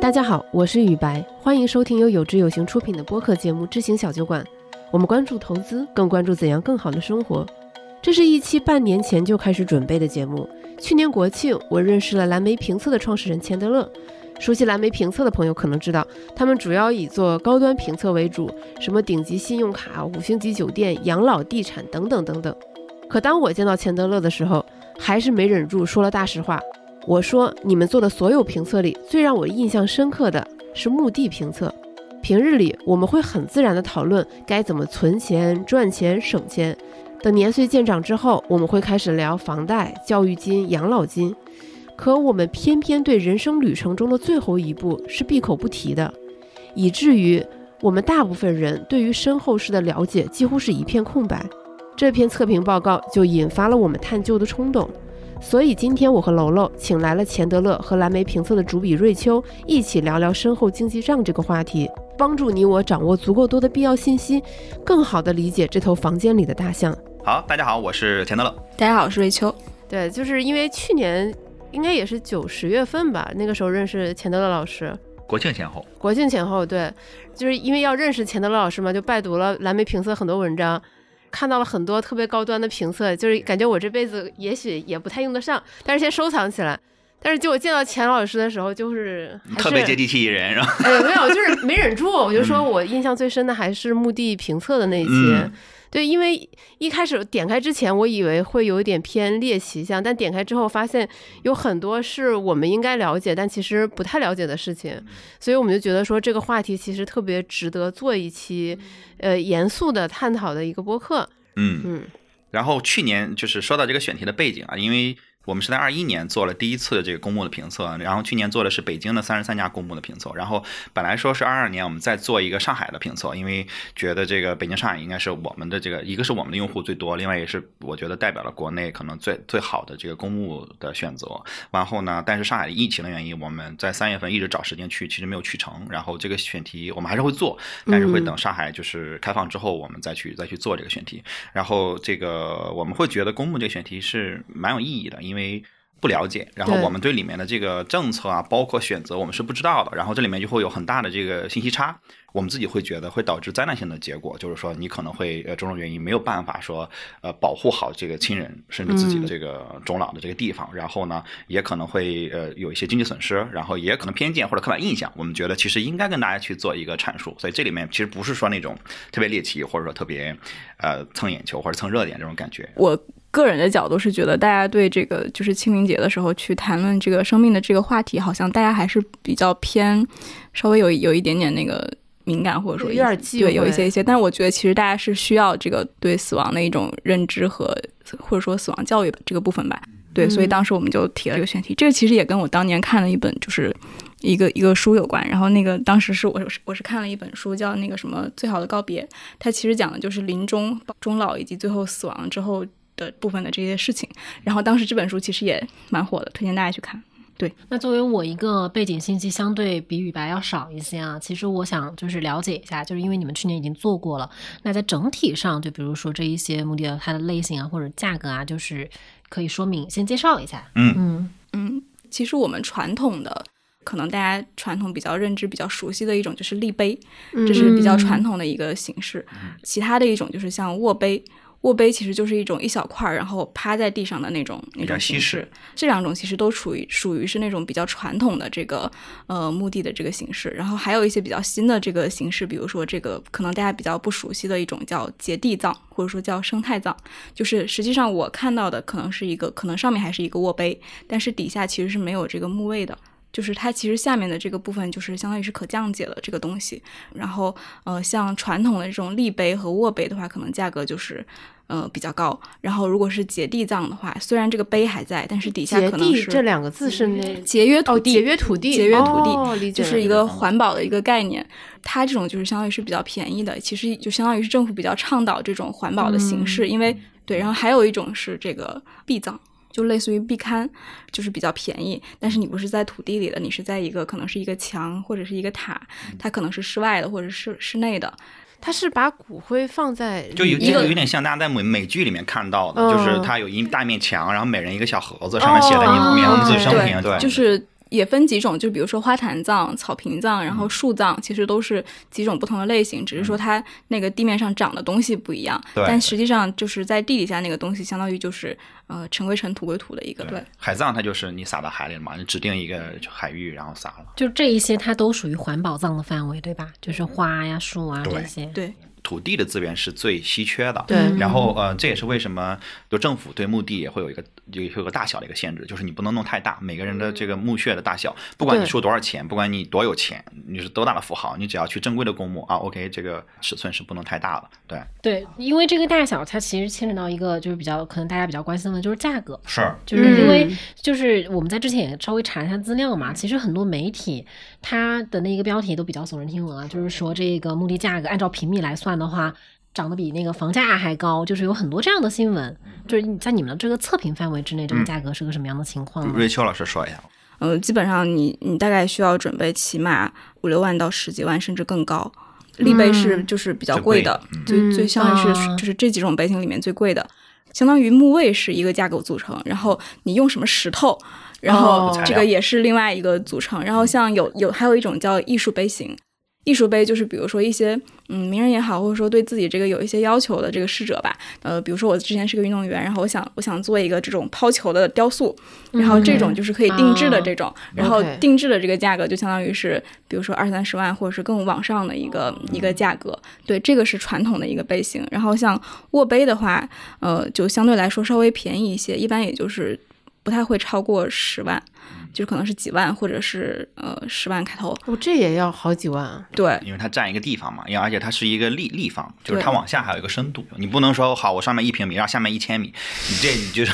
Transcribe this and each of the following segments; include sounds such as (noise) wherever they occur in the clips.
大家好，我是雨白，欢迎收听由有知有行出品的播客节目《知行小酒馆》。我们关注投资，更关注怎样更好的生活。这是一期半年前就开始准备的节目。去年国庆，我认识了蓝莓评测的创始人钱德勒。熟悉蓝莓评测的朋友可能知道，他们主要以做高端评测为主，什么顶级信用卡、五星级酒店、养老地产等等等等。可当我见到钱德勒的时候，还是没忍住说了大实话。我说，你们做的所有评测里，最让我印象深刻的是墓地评测。平日里我们会很自然地讨论该怎么存钱、赚钱、省钱。等年岁渐长之后，我们会开始聊房贷、教育金、养老金。可我们偏偏对人生旅程中的最后一步是闭口不提的，以至于我们大部分人对于身后事的了解几乎是一片空白。这篇测评报告就引发了我们探究的冲动。所以今天我和楼楼请来了钱德勒和蓝莓评测的主笔瑞秋，一起聊聊身后经济账这个话题，帮助你我掌握足够多的必要信息，更好的理解这头房间里的大象。好，大家好，我是钱德勒。大家好，我是瑞秋。对，就是因为去年应该也是九十月份吧，那个时候认识钱德勒老师。国庆前后。国庆前后，对，就是因为要认识钱德勒老师嘛，就拜读了蓝莓评测很多文章。看到了很多特别高端的评测，就是感觉我这辈子也许也不太用得上，但是先收藏起来。但是就我见到钱老师的时候，就是特别接地气一人，是吧？哎，没有，就是没忍住，我就说我印象最深的还是墓地评测的那一期。对，因为一开始点开之前，我以为会有一点偏猎奇向，但点开之后发现有很多是我们应该了解，但其实不太了解的事情，所以我们就觉得说这个话题其实特别值得做一期，呃，严肃的探讨的一个播客。嗯嗯。然后去年就是说到这个选题的背景啊，因为。我们是在二一年做了第一次的这个公募的评测，然后去年做的是北京的三十三家公募的评测，然后本来说是二二年我们再做一个上海的评测，因为觉得这个北京、上海应该是我们的这个一个是我们的用户最多，另外也是我觉得代表了国内可能最最好的这个公募的选择。然后呢，但是上海疫情的原因，我们在三月份一直找时间去，其实没有去成。然后这个选题我们还是会做，但是会等上海就是开放之后，我们再去再去做这个选题。然后这个我们会觉得公募这个选题是蛮有意义的，因为。不了解，然后我们对里面的这个政策啊，包括选择，我们是不知道的。然后这里面就会有很大的这个信息差，我们自己会觉得会导致灾难性的结果，就是说你可能会呃种种原因没有办法说呃保护好这个亲人甚至自己的这个终老的这个地方，然后呢也可能会呃有一些经济损失，然后也可能偏见或者刻板印象。我们觉得其实应该跟大家去做一个阐述，所以这里面其实不是说那种特别猎奇或者说特别呃蹭眼球或者蹭热点这种感觉。我。个人的角度是觉得，大家对这个就是清明节的时候去谈论这个生命的这个话题，好像大家还是比较偏，稍微有有一点点那个敏感，或者说有点对有一些一些。但是我觉得其实大家是需要这个对死亡的一种认知和或者说死亡教育这个部分吧。对，所以当时我们就提了这个选题。这个其实也跟我当年看了一本就是一个一个书有关。然后那个当时是我是我是看了一本书叫那个什么最好的告别，它其实讲的就是临终、终老以及最后死亡之后。的部分的这些事情，然后当时这本书其实也蛮火的，推荐大家去看。对，那作为我一个背景信息相对比雨白要少一些啊，其实我想就是了解一下，就是因为你们去年已经做过了，那在整体上，就比如说这一些目的它的类型啊或者价格啊，就是可以说明先介绍一下。嗯嗯嗯，其实我们传统的，可能大家传统比较认知比较熟悉的一种就是立碑，这是比较传统的一个形式。其他的一种就是像卧杯。卧杯其实就是一种一小块儿，然后趴在地上的那种那种形式。这两种其实都属于属于是那种比较传统的这个呃墓地的这个形式。然后还有一些比较新的这个形式，比如说这个可能大家比较不熟悉的一种叫结地葬，或者说叫生态葬。就是实际上我看到的可能是一个，可能上面还是一个卧杯，但是底下其实是没有这个墓位的。就是它其实下面的这个部分就是相当于是可降解的这个东西，然后呃像传统的这种立杯和卧杯的话，可能价格就是呃比较高。然后如果是结地葬的话，虽然这个杯还在，但是底下可能是这两个字是那节约土地，节约土地，节约土地，就是一个环保的一个概念。它这种就是相当于是比较便宜的，其实就相当于是政府比较倡导这种环保的形式，因为对，然后还有一种是这个壁葬。就类似于壁龛，就是比较便宜，但是你不是在土地里的，你是在一个可能是一个墙或者是一个塔，它可能是室外的或者是室内的，它是把骨灰放在就有一个有点像大家在美美剧里面看到的，到就是它有一大面墙，然后每人一个小盒子，上面写的你名字生平，对，就是也分几种，就比如说花坛葬、草坪葬，然后树葬，其实都是几种不同的类型，只是说它那个地面上长的东西不一样，对但实际上就是在地底下那个东西，相当于就是呃尘归尘，土归土的一个对。海葬它就是你撒到海里了嘛，你指定一个海域然后撒了。就这一些，它都属于环保葬的范围，对吧？就是花呀、树啊这些。对，土地的资源是最稀缺的，对。然后呃，这也是为什么就政府对墓地也会有一个有有个大小的一个限制，就是你不能弄太大，每个人的这个墓穴的大小，不管你对。出多少钱，不管你多有钱，你是多大的富豪，你只要去正规的公墓啊，OK，这个尺寸是不能太大了，对，对，因为这个大小，它其实牵扯到一个就是比较可能大家比较关心的，就是价格。是，就是因为嗯。就是我们在之前也稍微查一下资料嘛，其实很多媒体它的那个标题都比较耸人听闻啊，就是说这个墓地价格按照平米来算的话，涨得比那个房价还高，就是有很多这样的新闻。就是你在你们的这个测评范围之内，这个价格是个什么样的情况呢？瑞秋老师说一下，呃，基本上你你大概需要准备起码五六万到十几万，甚至更高。立碑是嗯就是比较贵贵的，嗯。最最相当于啊。是就是这几种碑型里面最贵的，相当于墓位是一个架构组成，然后你用什么石头，然后哦。这个也是另外一个组成，然后像有有还有一种叫艺术杯型。艺术杯就是比如说一些嗯名人也好，或者说对自己这个有一些要求的这个逝者吧，呃，比如说我之前是个运动员，然后我想我想做一个这种抛球的雕塑，然后这种就是可以定制的这种，然后定制的这个价格就相当于是比如说二三十万或者是更往上的一个一个价格，对，这个是传统的一个杯型。然后像握杯的话，呃，就相对来说稍微便宜一些，一般也就是不太会超过十万，就是可能是几万或者是呃十万开头，哦，这也要好几万啊！对。因为它占一个地方嘛，因为而且它是一个立立方，就是它往下还有一个深度，你不能说好我上面一平米，然后下面一千米，你这你就是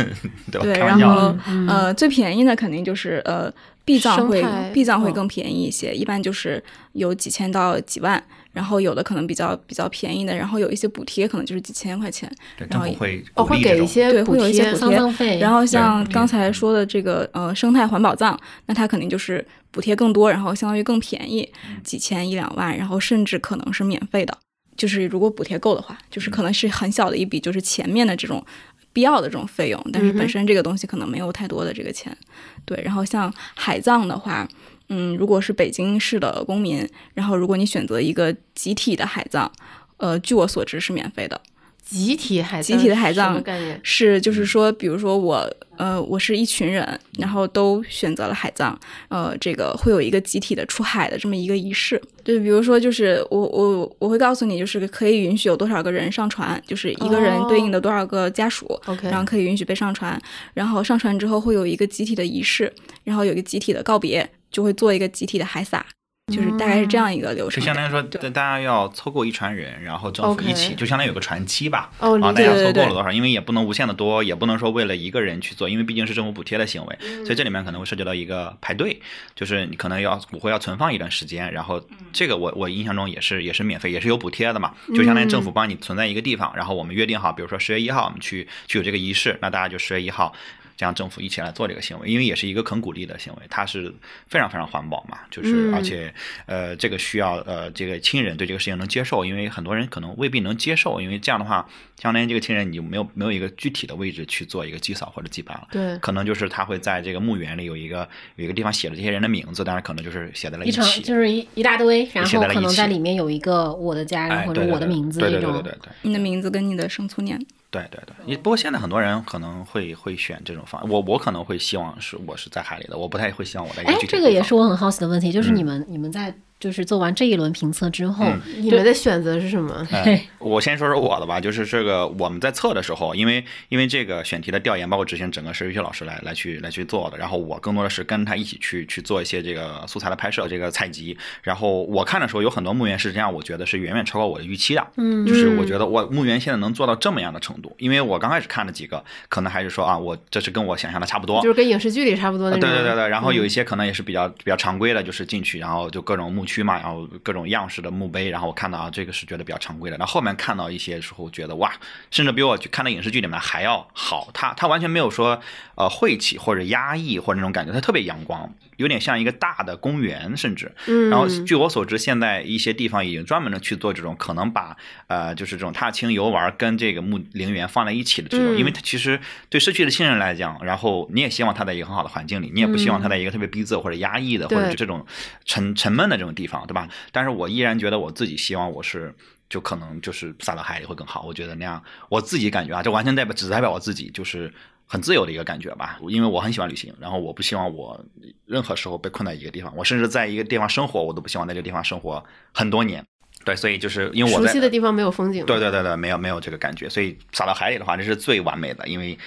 (laughs) 对吧？对，开玩笑然后的，呃，最便宜的肯定就是呃，B 葬会，B 葬会哦更便宜一些，一般就是有几千到几万，然后有的可能比较比较便宜的，然后有一些补贴，可能就是几千块钱，对，然后政府会哦，会给一鼓励这种对，会有一些补贴。丧葬费，然后像刚才说的这个呃生态环保葬，那它肯定就是补贴更多，然后相当于更便宜，几千一两万，然后甚至可能是免费的。就是如果补贴够的话，就是可能是很小的一笔，就是前面的这种必要的这种费用，但是本身这个东西可能没有太多的这个钱。对，然后像海葬的话，嗯，如果是北京市的公民，然后如果你选择一个集体的海葬，呃，据我所知是免费的。集体海集体的海葬？是，就是说，比如说我，呃，我是一群人，然后都选择了海葬，呃，这个会有一个集体的出海的这么一个仪式。对，比如说，就是我我我会告诉你，就是可以允许有多少个人上船，就是一个人对应的多少个家属。OK 然后可以允许被上船，然后上船之后会有一个集体的仪式，然后有一个集体的告别，就会做一个集体的海撒，就是大概是这样一个流程。就相当于说，大大家要凑够一船人，然后政府一起就相当于有个船期吧。哦，理啊，大家凑够了多少？因为也不能无限的多，也不能说为了一个人去做，因为毕竟是政府补贴的行为，所以这里面可能会涉及到一个排队，就是你可能要骨灰要存放一段时间，然后这个我我印象中也是也是免费，也是有补贴的嘛，就相当于政府帮你存在一个地方，然后我们约定好，比如说十月一号我们去去有这个仪式，那大家就十月一号。这样政府一起来做这个行为，因为也是一个肯鼓励的行为，它是非常非常环保嘛，就是嗯而且呃这个需要呃这个亲人对这个事情能接受，因为很多人可能未必能接受，因为这样的话，相当于这个亲人你就没有没有一个具体的位置去做一个祭扫或者祭拜了。对可能就是他会在这个墓园里有一个有一个地方写了这些人的名字，但是可能就是写在了一场起，就是一一大堆，然后可能在里面有一个我的家人哎，或者我的名字对这种。对对对对对。你的名字跟你的生卒年。对对对，你不过现在很多人可能会会选这种方案，我我可能会希望是我是在海里的，我不太会希望我在哎这个也是我很好奇的问题，就是嗯。你们、你们在就是做完这一轮评测之后，嗯你们的选择是什么？哎，(laughs) 我先说说我的吧，就是这个我们在测的时候，因为因为这个选题的调研包括执行，整个是于雪老师来来去来去做的，然后我更多的是跟他一起去去做一些这个素材的拍摄，这个采集。然后我看的时候，有很多墓园是这样，我觉得是远远超过我的预期的。嗯就是我觉得我墓园现在能做到这么样的程度，因为我刚开始看了几个，可能还是说啊，我这是跟我想象的差不多，就是跟影视剧里差不多那种。对对对对，然后有一些可能也是比较比较常规的，就是进去，然后就各种墓区区嘛，然后各种样式的墓碑，然后我看到啊，这个是觉得比较常规的。那后后面看到一些时候，觉得哇，甚至比我去看的影视剧里面还要好。他他完全没有说呃晦气或者压抑或者那种感觉，他特别阳光，有点像一个大的公园，甚至。嗯，然后据我所知，现在一些地方已经专门的去做这种，可能把呃就是这种踏青游玩跟这个墓陵园放在一起的这种，嗯因为它其实对失去的亲人来讲，然后你也希望他在一个很好的环境里，你也不希望他在一个特别逼仄或者压抑的或者是这种沉沉闷的这种地方，对吧？但是我依然觉得我自己希望我是。就可能就是撒到海里会更好，我觉得那样我自己感觉啊，这完全代表只代表我自己，就是很自由的一个感觉吧。因为我很喜欢旅行，然后我不希望我任何时候被困在一个地方，我甚至在一个地方生活，我都不希望在这个地方生活很多年。对，所以就是因为我熟悉的地方没有风景。对对对对，没有没有这个感觉，所以撒到海里的话，这是最完美的，因为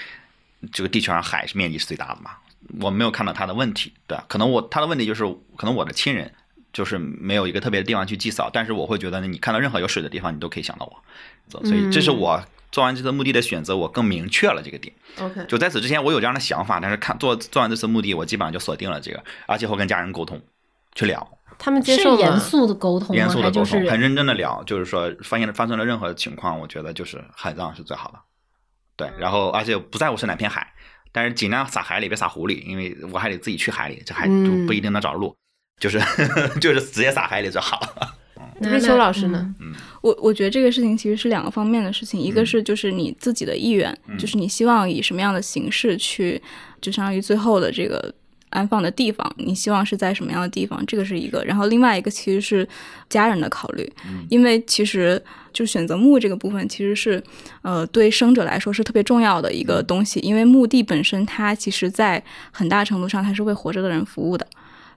这个地球上海是面积是最大的嘛，我没有看到它的问题，对？可能我他的问题就是，可能我的亲人就是没有一个特别的地方去祭扫，但是我会觉得你看到任何有水的地方，你都可以想到我，所以这是我做完这次目的的选择，我更明确了这个点。OK，就在此之前，我有这样的想法，但是看做做完这次目的，我基本上就锁定了这个，而且会跟家人沟通，去聊。他们接受？严肃的沟通？严肃的沟通，很认真的聊，就是说发现发生了任何情况，我觉得就是海葬是最好的。对，然后而且不在乎是哪片海，但是尽量撒海里，别撒湖里，因为我还得自己去海里，这还不一定能找路，就是 (laughs) 就是直接撒海里最好。那瑞秋老师呢？嗯我我觉得这个事情其实是两个方面的事情，一个是就是你自己的意愿，就是你希望以什么样的形式去，就相当于最后的这个安放的地方，你希望是在什么样的地方，这个是一个。然后另外一个其实是家人的考虑，因为其实就选择墓这个部分其实是呃对生者来说是特别重要的一个东西，因为墓地本身它其实在很大程度上它是为活着的人服务的。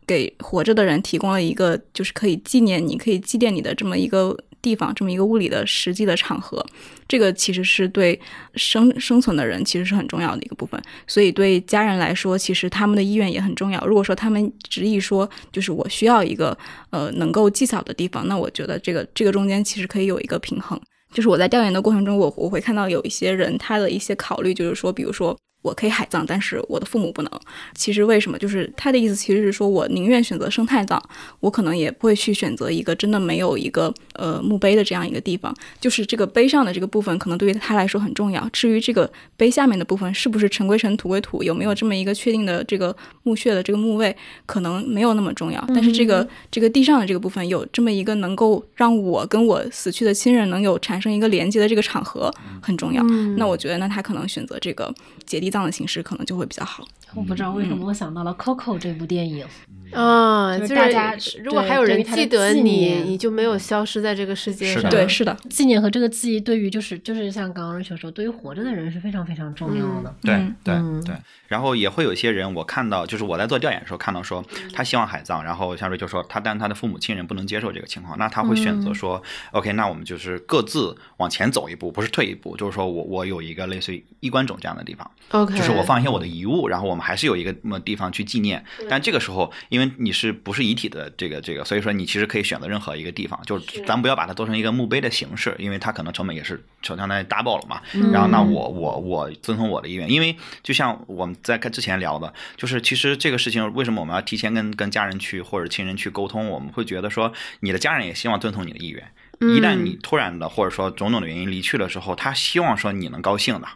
给活着的人提供了一个就是可以纪念你、可以祭奠你的这么一个地方，这么一个物理的实际的场合。这个其实是对生生存的人其实是很重要的一个部分，所以对家人来说，其实他们的意愿也很重要。如果说他们执意说就是我需要一个呃能够祭扫的地方，那我觉得这个这个中间其实可以有一个平衡。就是我在调研的过程中，我我会看到有一些人他的一些考虑，就是说，比如说我可以海葬，但是我的父母不能。其实为什么？就是他的意思其实是说我宁愿选择生态葬，我可能也不会去选择一个真的没有一个呃墓碑的这样一个地方。就是这个碑上的这个部分，可能对于他来说很重要。至于这个碑下面的部分是不是尘归尘，土归土，有没有这么一个确定的这个墓穴的这个墓位，可能没有那么重要。但是这个这个地上的这个部分有这么一个能够让我跟我死去的亲人能有产生一个连接的这个场合很重要。嗯那我觉得，那他可能选择这个结西藏的形式，可能就会比较好。我不知道为什么我想到了《Coco》这部电影，啊，就是是大家如果还有人记得你，你就没有消失在这个世界上。对，是的，纪念和这个记忆对于就是就是像刚刚瑞秋说，对于活着的人是非常非常重要的。对嗯。对嗯对，然后也会有一些人，我看到就是我在做调研的时候看到说，嗯他希望海葬，然后像瑞秋说他，但他的父母亲人不能接受这个情况，那他会选嗯。择说、o k 那我们就是各自往前走一步，不是退一步，就是说我我有一个类似于衣冠冢这样的地方，OK，就是我放一些我的遗物，然后我们还是有一个么地方去纪念。但这个时候，因为你是不是遗体的这个这个，所以说你其实可以选择任何一个地方，就是咱不要把它做成一个墓碑的形式，因为它可能成本也是就相当于 double 了嘛。然后那我我我遵从我的意愿，因为就像我们在跟之前聊的，就是其实这个事情为什么我们要提前跟跟家人去或者亲人去沟通，我们会觉得说你的家人也希望遵从你的意愿。一旦你突然的或者说种种的原因离去的时候，他希望说你能高兴的。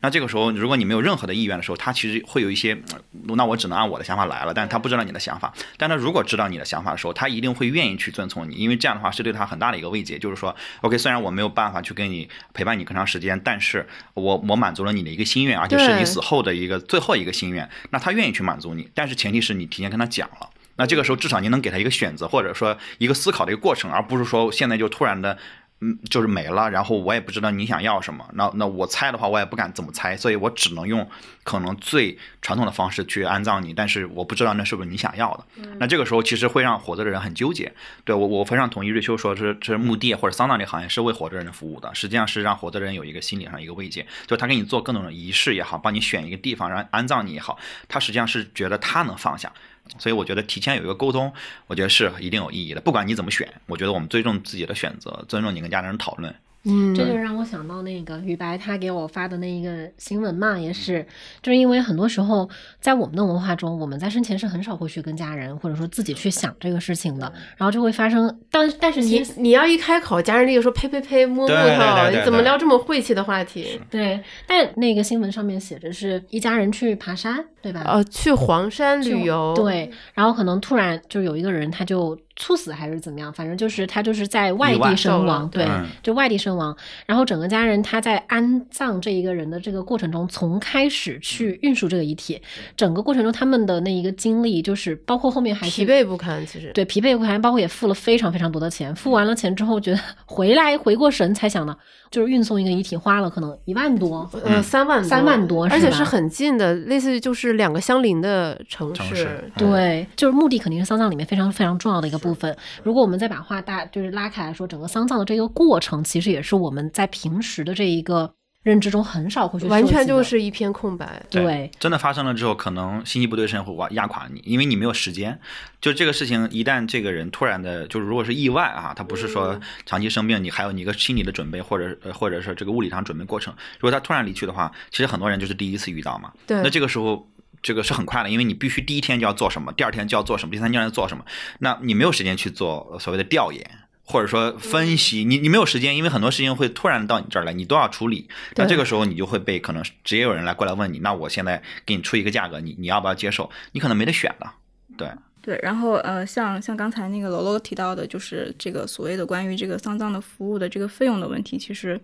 那这个时候，如果你没有任何的意愿的时候，他其实会有一些，那我只能按我的想法来了。但是他不知道你的想法，但他如果知道你的想法的时候，他一定会愿意去遵从你，因为这样的话是对他很大的一个慰藉。就是说，OK，虽然我没有办法去跟你陪伴你更长时间，但是我我满足了你的一个心愿，而且是你死后的一个最后一个心愿，那他愿意去满足你，但是前提是你提前跟他讲了。那这个时候至少你能给他一个选择，或者说一个思考的一个过程，而不是说现在就突然的。嗯，就是没了，然后我也不知道你想要什么，那那我猜的话，我也不敢怎么猜，所以我只能用可能最传统的方式去安葬你，但是我不知道那是不是你想要的。那这个时候其实会让活着的人很纠结。对我我非常同意瑞秋说，这这墓地或者丧葬这个行业是为活着人服务的，实际上是让活着人有一个心理上一个慰藉，就他给你做各种仪式也好，帮你选一个地方然后安葬你也好，他实际上是觉得他能放下。所以我觉得提前有一个沟通，我觉得是一定有意义的。不管你怎么选，我觉得我们尊重自己的选择，尊重你跟家人讨论，嗯，这就让我想到那个雨白他给我发的那一个新闻嘛，也是，就是因为很多时候在我们的文化中，我们在生前是很少会去跟家人或者说自己去想这个事情的，然后就会发生，但但是你你要一开口，家人立刻说呸呸呸，摸木头，你怎么聊这么晦气的话题？对，但那个新闻上面写着是一家人去爬山，对吧？呃，去黄山旅游，，对，然后可能突然就有一个人他就猝死还是怎么样，反正就是他就是在外地身亡，对，嗯就外地身亡。然后整个家人他在安葬这一个人的这个过程中，从开始去运输这个遗体，整个过程中他们的那一个经历，就是包括后面还疲惫不堪，其实。对，疲惫不堪，包括也付了非常非常多的钱。付完了钱之后，觉得 (laughs) 回来回过神才想到，就是运送一个遗体花了可能一万多。呃，三万三万多而且是很近的，类似于就是两个相邻的城市。对，就是墓地肯定是丧葬里面非常非常重要的一个部分。如果我们再把话大就是拉开来说，整个丧葬的这个过程，其实也是我们在平时的这一个认知中很少会去完全就是一片空白。对真的发生了之后，可能信息不对称会压压垮你，因为你没有时间。就这个事情，一旦这个人突然的，就是如果是意外啊，他不是说长期生病，你还有你一个心理的准备，或者呃或者是这个物理上准备过程。如果他突然离去的话，其实很多人就是第一次遇到嘛。对那这个时候。这个是很快的，因为你必须第一天就要做什么，第二天就要做什么，第三天要做什么，那你没有时间去做所谓的调研，或者说分析，你你没有时间，因为很多事情会突然到你这儿来，你都要处理。那这个时候你就会被可能直接有人来过来问你，那我现在给你出一个价格，你你要不要接受？你可能没得选了，对。对，然后呃，像像刚才那个楼楼提到的，就是这个所谓的关于这个丧葬的服务的这个费用的问题，其实，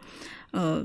呃，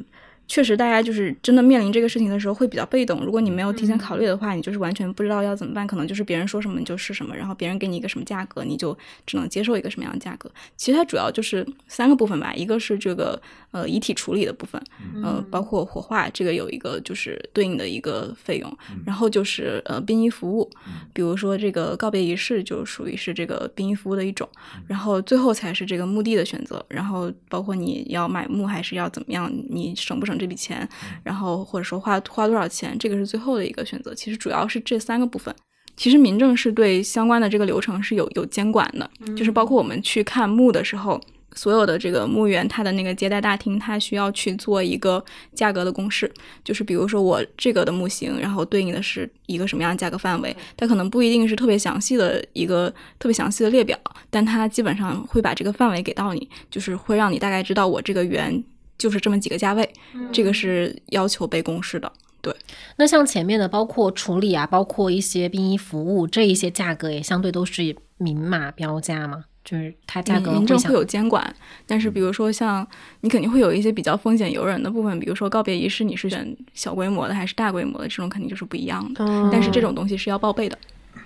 确实大家就是真的面临这个事情的时候会比较被动。如果你没有提前考虑的话，你就是完全不知道要怎么办，可能就是别人说什么你就是什么，然后别人给你一个什么价格，你就只能接受一个什么样的价格。其实它主要就是三个部分吧，一个是这个呃遗体处理的部分，呃，包括火化这个有一个就是对应的一个费用，然后就是呃殡仪服务，比如说这个告别仪式就属于是这个殡仪服务的一种，然后最后才是这个墓地的选择，然后包括你要买墓还是要怎么样，你省不省这笔钱，然后或者说花花多少钱，这个是最后的一个选择。其实主要是这三个部分。其实民政是对相关的这个流程是有有监管的，就是包括我们去看墓的时候，所有的这个墓园它的那个接待大厅，它需要去做一个价格的公示，就是比如说我这个的木型，然后对应的是一个什么样的价格范围，它可能不一定是特别详细的一个特别详细的列表，但它基本上会把这个范围给到你，就是会让你大概知道我这个园就是这么几个价位，这个是要求被公示的。对。那像前面的，包括处理啊，包括一些殡仪服务，这一些价格也相对都是明码标价嘛，就是它价格民政会有监管，但是比如说像你肯定会有一些比较风险由人的部分，比如说告别仪式，你是选小规模的还是大规模的，这种肯定就是不一样的。嗯，但是这种东西是要报备的。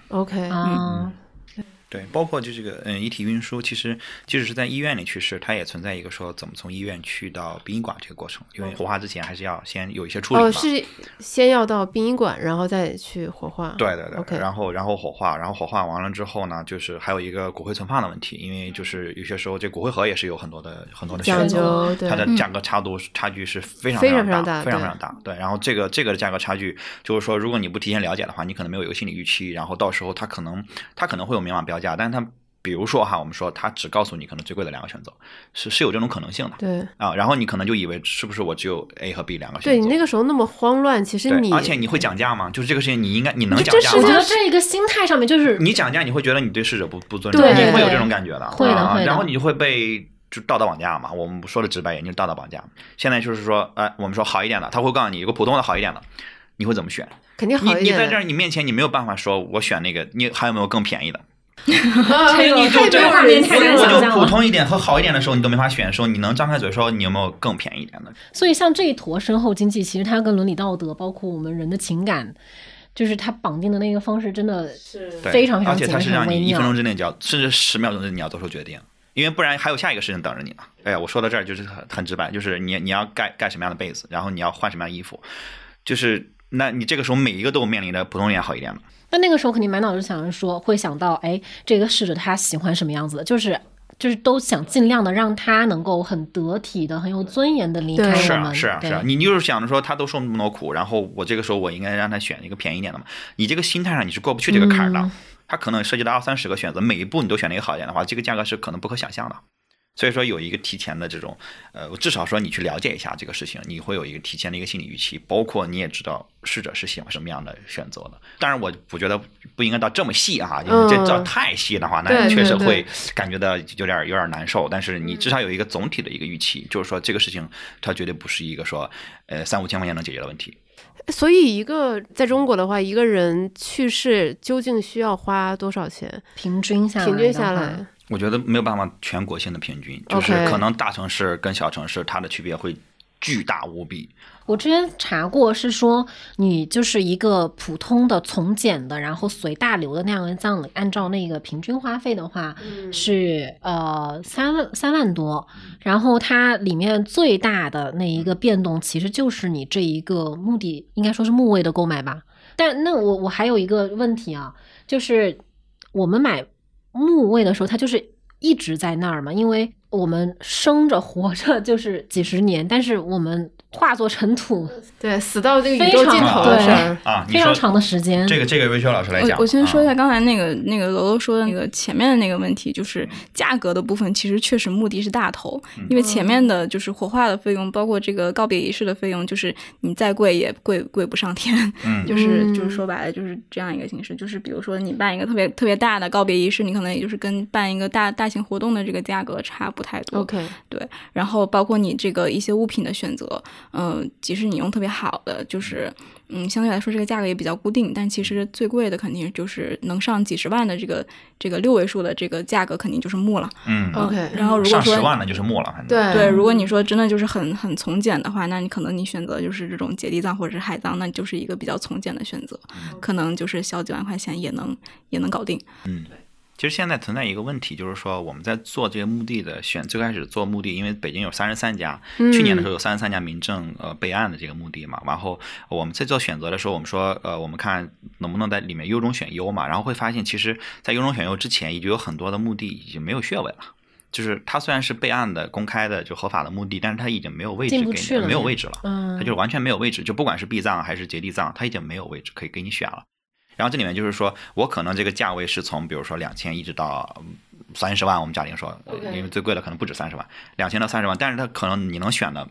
OK，啊，对，包括就这个嗯遗体运输，其实即使是在医院里去世，它也存在一个说怎么从医院去到殡仪馆这个过程，因为火化之前还是要先有一些处理嘛。哦，是先要到殡仪馆，然后再去火化。对对对 OK 然后然后火化，然后火化完了之后呢，就是还有一个骨灰存放的问题，因为就是有些时候这骨灰盒也是有很多的很多的讲选择，对它的价格差度差距是非常非常常非常大非常非常大。对，然后这个这个的价格差距，就是说，如果你不提前了解的话，你可能没有一个心理预期，然后到时候它可能它可能会有明码标价，但是它比如说哈，我们说他只告诉你可能最贵的两个选择，是是有这种可能性的对啊。然后你可能就以为是不是我只有 A 和 B 两个选择？对你那个时候那么慌乱，其实，你而且你会讲价吗？就是这个事情，你应该你能讲价吗？我觉这是得这一个心态上面就是你讲价，你会觉得你对逝者不不尊重，你会有这种感觉的，会的会的啊然后你就会被就道德绑架嘛。我们说的直白一点，就是道德绑架。现在就是说，呃，我们说好一点的，他会告诉你有个普通的好一点的，你会怎么选？肯定你好一点的。你在这儿，你面前你没有办法说我选那个，你还有没有更便宜的？啊 (laughs) 这个你太这个没有人画面太难性了就想象了普通一点和好一点的时候，你都没法选的时候，你能张开嘴说你有没有更便宜一点的？所以像这一坨身后经济，其实它跟伦理道德，包括我们人的情感，就是它绑定的那个方式，真的是，非常非常而且它是让你一分钟之内就要，甚至十秒钟之内你要做出决定，因为不然还有下一个事情等着你呢。哎呀，我说到这儿就是很很直白，就是你你要盖盖什么样的被子，然后你要换什么样的衣服，就是那你这个时候每一个都面临着普通一点好一点的。那那个时候肯定满脑子想着说，会想到，哎，这个逝者他喜欢什么样子的，就是就是都想尽量的让他能够很得体的、很有尊严的离开我们。是啊，是啊，是啊，你就是想着说他都受那么多苦，然后我这个时候我应该让他选一个便宜一点的嘛。你这个心态上你是过不去这个坎儿的。嗯他可能涉及到二三十个选择，每一步你都选了一个好一点的话，这个价格是可能不可想象的。所以说有一个提前的这种，呃，至少说你去了解一下这个事情，你会有一个提前的一个心理预期，包括你也知道逝者是喜欢什么样的选择的。当然，我我觉得不应该到这么细啊，因为这这太细的话，那确实会感觉到有点有点难受。但是你至少有一个总体的一个预期，就是说这个事情它绝对不是一个说呃三五千块钱能解决的问题。所以一个在中国的话，一个人去世究竟需要花多少钱？平均下来，平均下来，我觉得没有办法全国性的平均，就是可能大城市跟小城市它的区别会巨大无比。我之前查过，是说你就是一个普通的从简的，然后随大流的那样的葬礼，按照那个平均花费的话，是呃三万三万多。然后它里面最大的那一个变动，其实就是你这一个目的，应该说是墓位的购买吧。但那我我还有一个问题啊，就是我们买墓位的时候，它就是一直在那儿嘛，因为我们生着活着 (laughs) 就是几十年，但是我们化作尘土。对，死到这个宇宙尽头的事儿。啊，非常长的时间。这个这个维修老师来讲，我我先说一下啊。刚才那个、那个楼楼说的那个前面的那个问题，就是价格的部分，其实确实目的是大头，因为前面的就是火化的费用，包括这个告别仪式的费用，就是你再贵也贵贵不上天，嗯。就是嗯。就是说白了就是这样一个形式，就是比如说你办一个特别特别大的告别仪式，你可能也就是跟办一个大大型活动的这个价格差不太多。OK，对然后包括你这个一些物品的选择，嗯、即使你用特别好的，就是嗯，相对来说这个价格也比较固定，但其实最贵的肯定就是能上几十万的这个这个六位数的这个价格，肯定就是木了。嗯，OK 然后如果上说十万的就是木了，反正对对，如果你说真的就是很很从简的话，那你可能你选择就是这种结缔葬或者是海葬，那就是一个比较从简的选择，可能就是小几万块钱也能也能搞定。其实现在存在一个问题，就是说我们在做这个墓地的选，最开始做墓地，因为北京有三十三家，嗯去年的时候有三十三家民政呃备案的这个墓地嘛，然后我们在做选择的时候，我们说呃我们看能不能在里面优中选优嘛，然后会发现其实，在优中选优之前，已经有很多的墓地已经没有穴位了。就是它虽然是备案的、公开的、就合法的墓地，但是它已经没有位置给你，了没有位置了。嗯它就是完全没有位置，就不管是避葬还是结地葬，它已经没有位置可以给你选了。然后这里面就是说我可能这个价位是从比如说两千一直到三十万，我们假定说，因为最贵的可能不止三十万，两千到三十万，但是它可能你能选的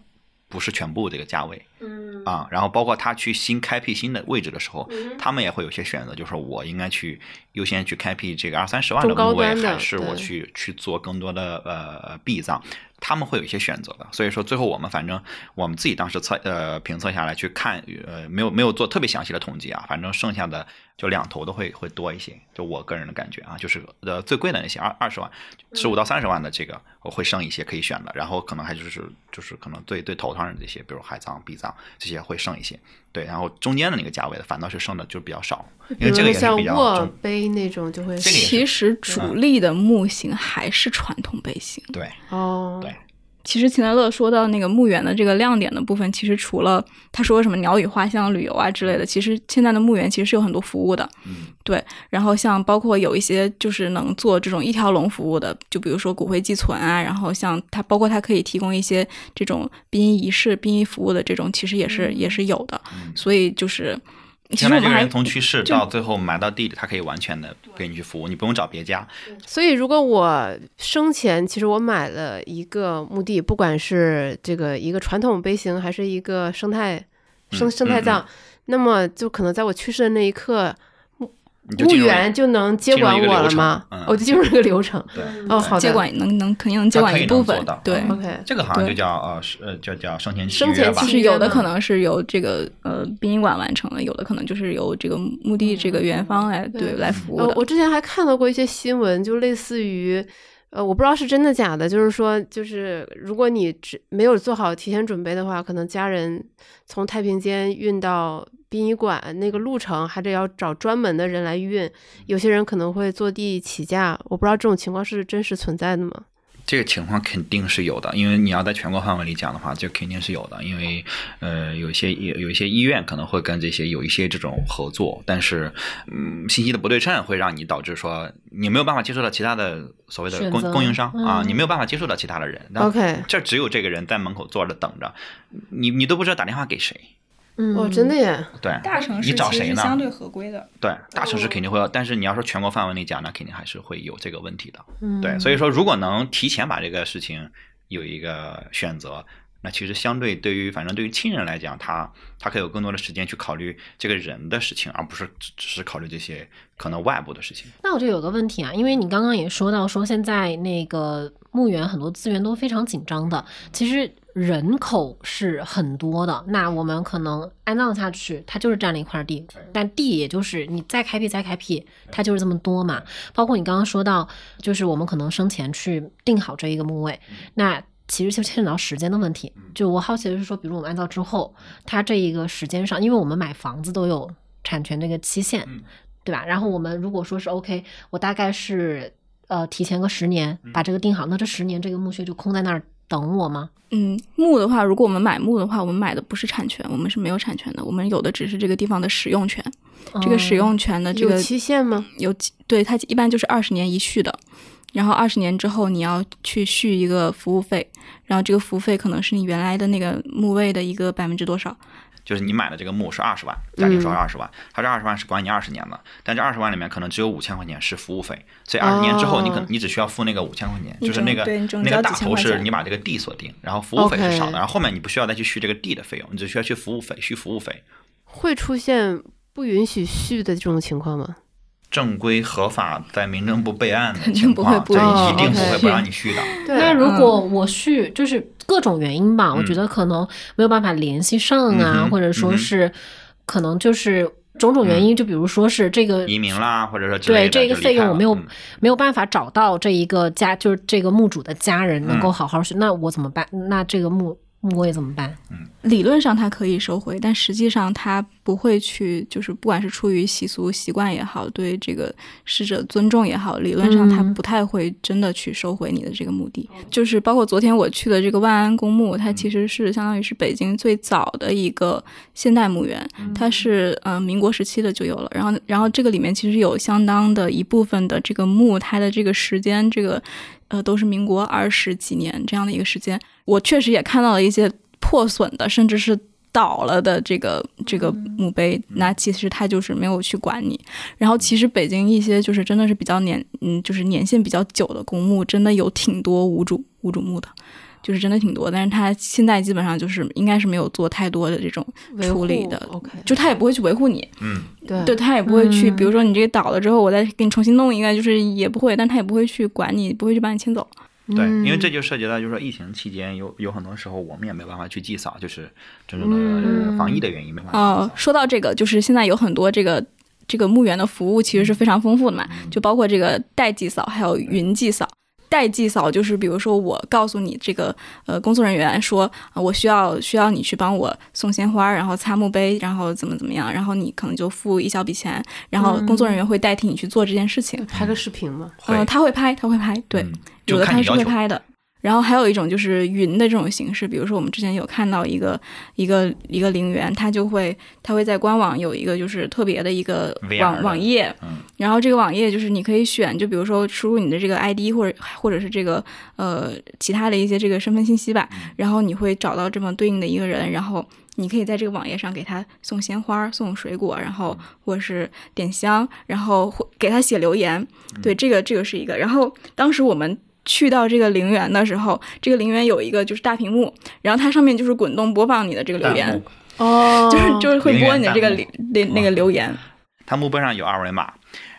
不是全部这个价位嗯啊。然后包括他去新开辟新的位置的时候，他们也会有些选择，就是说我应该去优先去开辟这个二三十万的中高墓位，还是我去去做更多的呃避葬。他们会有一些选择的，所以说最后我们反正我们自己当时测呃评测下来去看，呃没有没有做特别详细的统计啊，反正剩下的就两头都会会多一些，就我个人的感觉啊，就是呃最贵的那些二二十万、十五到三十万的这个我会剩一些可以选的，然后可能还就是就是可能最最头上的这些，比如海葬、避葬这些会剩一些，对，然后中间的那个价位的反倒是剩的就比较少，因为这个也是像比较卧中碑那种就会其实主力的木型还是传统杯型。对哦，对其实秦德乐说到那个墓园的这个亮点的部分，其实除了他说什么鸟语花香旅游啊之类的，其实现在的墓园其实是有很多服务的，嗯对。然后像包括有一些就是能做这种一条龙服务的，就比如说骨灰寄存啊，然后像它包括它可以提供一些这种殡仪仪式、殡仪服务的这种，其实也是、也是有的。嗯所以就是，其实现在我们还这个人从去世到最后埋到地里，他可以完全的给你去服务，你不用找别家。所以，如果我生前其实我买了一个墓地，不管是这个一个传统碑型，还是一个生态生嗯生态葬，那么就可能在我去世的那一刻，墓你就入园就能接管我了吗？我就进入这个流程。对，哦，好的。接管能能肯定能接管一部分对。嗯 OK，这个好像就叫呃是呃叫叫生前契约吧生前契就。是有的可能是由这个呃殡仪馆完成的，有的可能就是由这个墓地这个园方来对对来服务我之前还看到过一些新闻，就类似于，呃，我不知道是真的假的，就是说，就是如果你只没有做好提前准备的话，可能家人从太平间运到殡仪馆那个路程还得要找专门的人来运，有些人可能会坐地起价，我不知道这种情况是真实存在的吗？这个情况肯定是有的，因为你要在全国范围里讲的话，这肯定是有的。因为呃，有些有有一些医院可能会跟这些有一些这种合作，但是嗯，信息的不对称会让你导致说你没有办法接触到其他的所谓的供供应商啊，嗯你没有办法接触到其他的人。OK 这只有这个人在门口坐着等着，你你都不知道打电话给谁。嗯，哦，真的耶，对，大城市你找谁呢？相对合规的。对，大城市肯定会有，但是你要说全国范围内讲，那肯定还是会有这个问题的。嗯对，所以说如果能提前把这个事情有一个选择，那其实相对对于反正对于亲人来讲，他他可以有更多的时间去考虑这个人的事情，而不是只只是考虑这些可能外部的事情。那我就有个问题啊，因为你刚刚也说到说现在那个墓园很多资源都非常紧张的，其实人口是很多的，那我们可能安葬下去，它就是占了一块地，但地也就是你再开辟再开辟，它就是这么多嘛。包括你刚刚说到，就是我们可能生前去定好这一个墓位，那。其实就牵扯到时间的问题，就我好奇的是说，比如我们安葬之后，它这一个时间上，因为我们买房子都有产权这个期限，对吧？然后我们如果说是 OK，我大概是呃提前个十年把这个定好，那这十年这个墓穴就空在那儿等我吗？嗯，墓的话，如果我们买墓的话，我们买的不是产权，我们是没有产权的，我们有的只是这个地方的使用权。这个使用权的这个有期限吗？有期对它一般就是二十年一续的，然后二十年之后你要去续一个服务费，然后这个服务费可能是你原来的那个墓位的一个百分之多少。就是你买的这个墓是二十万，假定说二十万，它这二十万是管你二十年的，但这二十万里面可能只有五千块钱是服务费，所以二十年之后你可能你只需要付那个五千块钱，就是那个那个大头是你把这个地锁定，然后服务费是少的，然后后面你不需要再去续这个地的费用，你只需要去服务费续服务费。会出现不允许续的这种情况吗？正规合法在民政部备案的肯定情况，这不会不允许一定不会 OK 不让你续的。(laughs) 对。那如果我续就是各种原因吧，我觉嗯得可能没有办法联系上啊，或者说是可能就是种种原因，就比如说是这个移民啦，或者说对这个费用我没有、嗯。没有办法找到这一个家，就是这个墓主的家人能够嗯。好好去，那我怎么办？那这个墓墓位怎么办？理论上它可以收回，但实际上它不会去，就是不管是出于习俗习惯也好，对这个逝者尊重也好，理论上它嗯不太会真的去收回你的这个墓地。就是包括昨天我去的这个万安公墓，它其实是相当于是北京最早的一个现代墓园，它是嗯、呃民国时期的就有了。然后然后这个里面其实有相当的一部分的这个墓，它的这个时间这个呃都是民国二十几年这样的一个时间。我确实也看到了一些破损的，甚至是倒了的这个这个墓碑，那其实他就是没有去管你。然后其实北京一些就是真的是比较年嗯，就是年限比较久的公墓，真的有挺多无主无主墓的。就是真的挺多，但是他现在基本上就是应该是没有做太多的这种处理的，OK，就他也不会去维护你，嗯，对对他也不会去，嗯比如说你这个倒了之后，我再给你重新弄一个，就是也不会，但他也不会去管你，不会去把你清走。对，因为嗯这就涉及到，就是说疫情期间有有很多时候我们也没办法去祭扫，就是真正的防疫的原因没办法哦。说到这个，就是现在有很多这个这个墓园的服务其实是非常丰富的嘛，就包括这个代祭扫，还有云祭扫。代祭扫就是，比如说我告诉你这个呃工作人员说，啊我需要需要你去帮我送鲜花，然后擦墓碑，然后怎么怎么样，然后你可能就付一小笔钱，然后工作人员会代替你去做这件事情。拍个视频嘛，会嗯，他会拍，他会拍，对，嗯有的他是。会拍的。然后还有一种就是云的这种形式，比如说我们之前有看到一个一个一个陵园，它就会它会在官网有一个就是特别的一个网网页，嗯然后这个网页就是你可以选，就比如说输入你的这个 ID 或者或者是这个呃其他的一些这个身份信息吧，然后你会找到这么对应的一个人，然后你可以在这个网页上给他送鲜花、送水果，然后或者是点香，然后或给他写留言。对，这个这个是一个。然后当时我们。去到这个陵园的时候，这个陵园有一个就是大屏幕，然后它上面就是滚动播放你的这个留言，哦，就是就是会播你的这个弹里那那个留言。它墓碑上有二维码，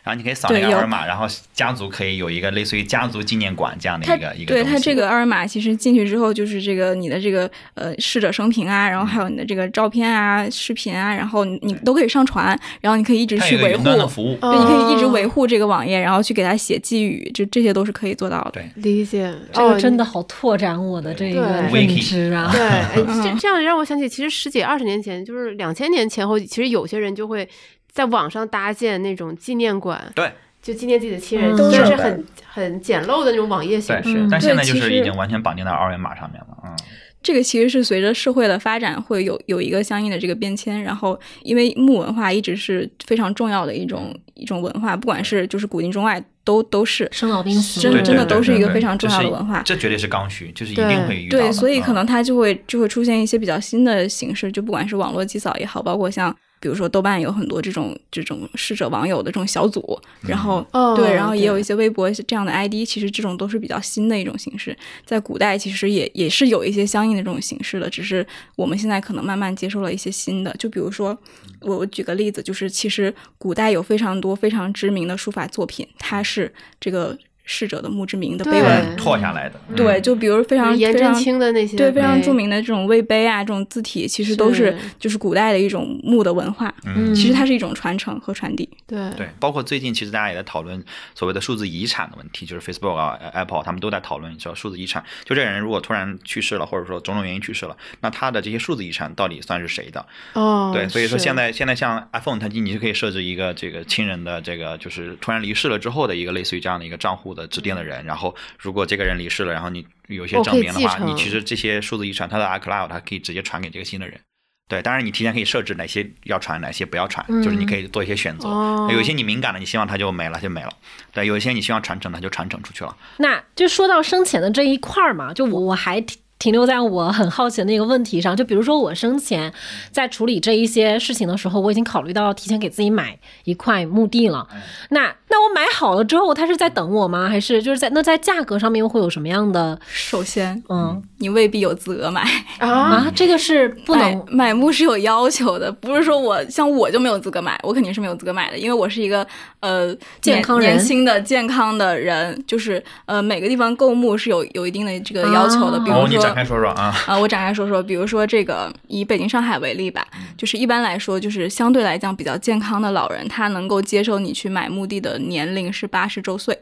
然后你可以扫那个二维码，然后家族可以有一个类似于家族纪念馆这样的一个一个东西。对它这个二维码，其实进去之后就是这个你的这个呃逝者生平啊，然后还有你的这个照片啊、视频啊，然后你你都可以上传，然后你可以一直去维护，端的服务，哦。对，你可以一直维护这个网页，然后去给它写寄语，就这些都是可以做到的。对。理解，这个哦真的好拓展我的这个认知啊！对，(laughs) 这这样让我想起，其实十几二十年前，就是两千年前后，其实有些人就会在网上搭建那种纪念馆，对，就纪念自己的亲人，嗯虽然是很很简陋的那种网页形对，式嗯，但现在就对其实是已经完全绑定到二维码上面了，嗯。这个其实是随着社会的发展会有有一个相应的这个变迁，然后因为木文化一直是非常重要的一种一种文化，不管是就是古今中外都都是生老病死，真真的都是一个非常重要的文化这绝对是刚需，就是一定会遇到的。对，所以可嗯能它就会就会出现一些比较新的形式，就不管是网络祭扫也好，包括像比如说豆瓣有很多这种这种逝者网友的这种小组，然后、哦对，然后也有一些微博这样的 ID，其实这种都是比较新的一种形式，在古代其实也也是有一些相应的这种形式的，只是我们现在可能慢慢接受了一些新的，就比如说我我举个例子，就是其实古代有非常多非常知名的书法作品，它是这个逝者的墓志铭的碑文。嗯拓下来的，嗯对，就比如非常颜真非常卿的那些对，非常著名的这种魏碑啊，这种字体，其实都是是就是古代的一种墓的文化。嗯其实它是一种传承和传递。对对，包括最近其实大家也在讨论所谓的数字遗产的问题，就是 Facebook 啊、Apple 他们都在讨论叫数字遗产。就这个人如果突然去世了，或者说种种原因去世了，那他的这些数字遗产到底算是谁的？哦，对，所以说现在现在像 iPhone，它你就可以设置一个这个亲人的这个就是突然离世了之后的一个类似于这样的一个账户的指定的人，然后如果这个人离世了，然后你有一些证明的话，你其实这些数字遗产它的 iCloud 它可以直接传给这个新的人。对，当然你提前可以设置哪些要传，哪些不要传，就是你可以做一些选择。哦有一些你敏感的，你希望它就没了就没了；对，有一些你希望传承的，它就传承出去了。那就说到生前的这一块儿嘛，就我我还停停留在我很好奇的那个问题上，就比如说我生前在处理这一些事情的时候，我已经考虑到提前给自己买一块墓地了。那那我买好了之后，他是在等我吗？还是就是在那在价格上面又会有什么样的？首先，嗯你未必有资格买，啊，(laughs) 啊，这个是不买能买墓是有要求的，不是说我像我就没有资格买，我肯定是没有资格买的，因为我是一个呃健康人年年轻的健康的人，就是呃每个地方购墓是有有一定的这个要求的，哦比如说展开说说啊。啊、我展开说说，比如说这个以北京、上海为例吧，就是一般来说，就是相对来讲比较健康的老人，他能够接受你去买墓地的年龄是八十周岁，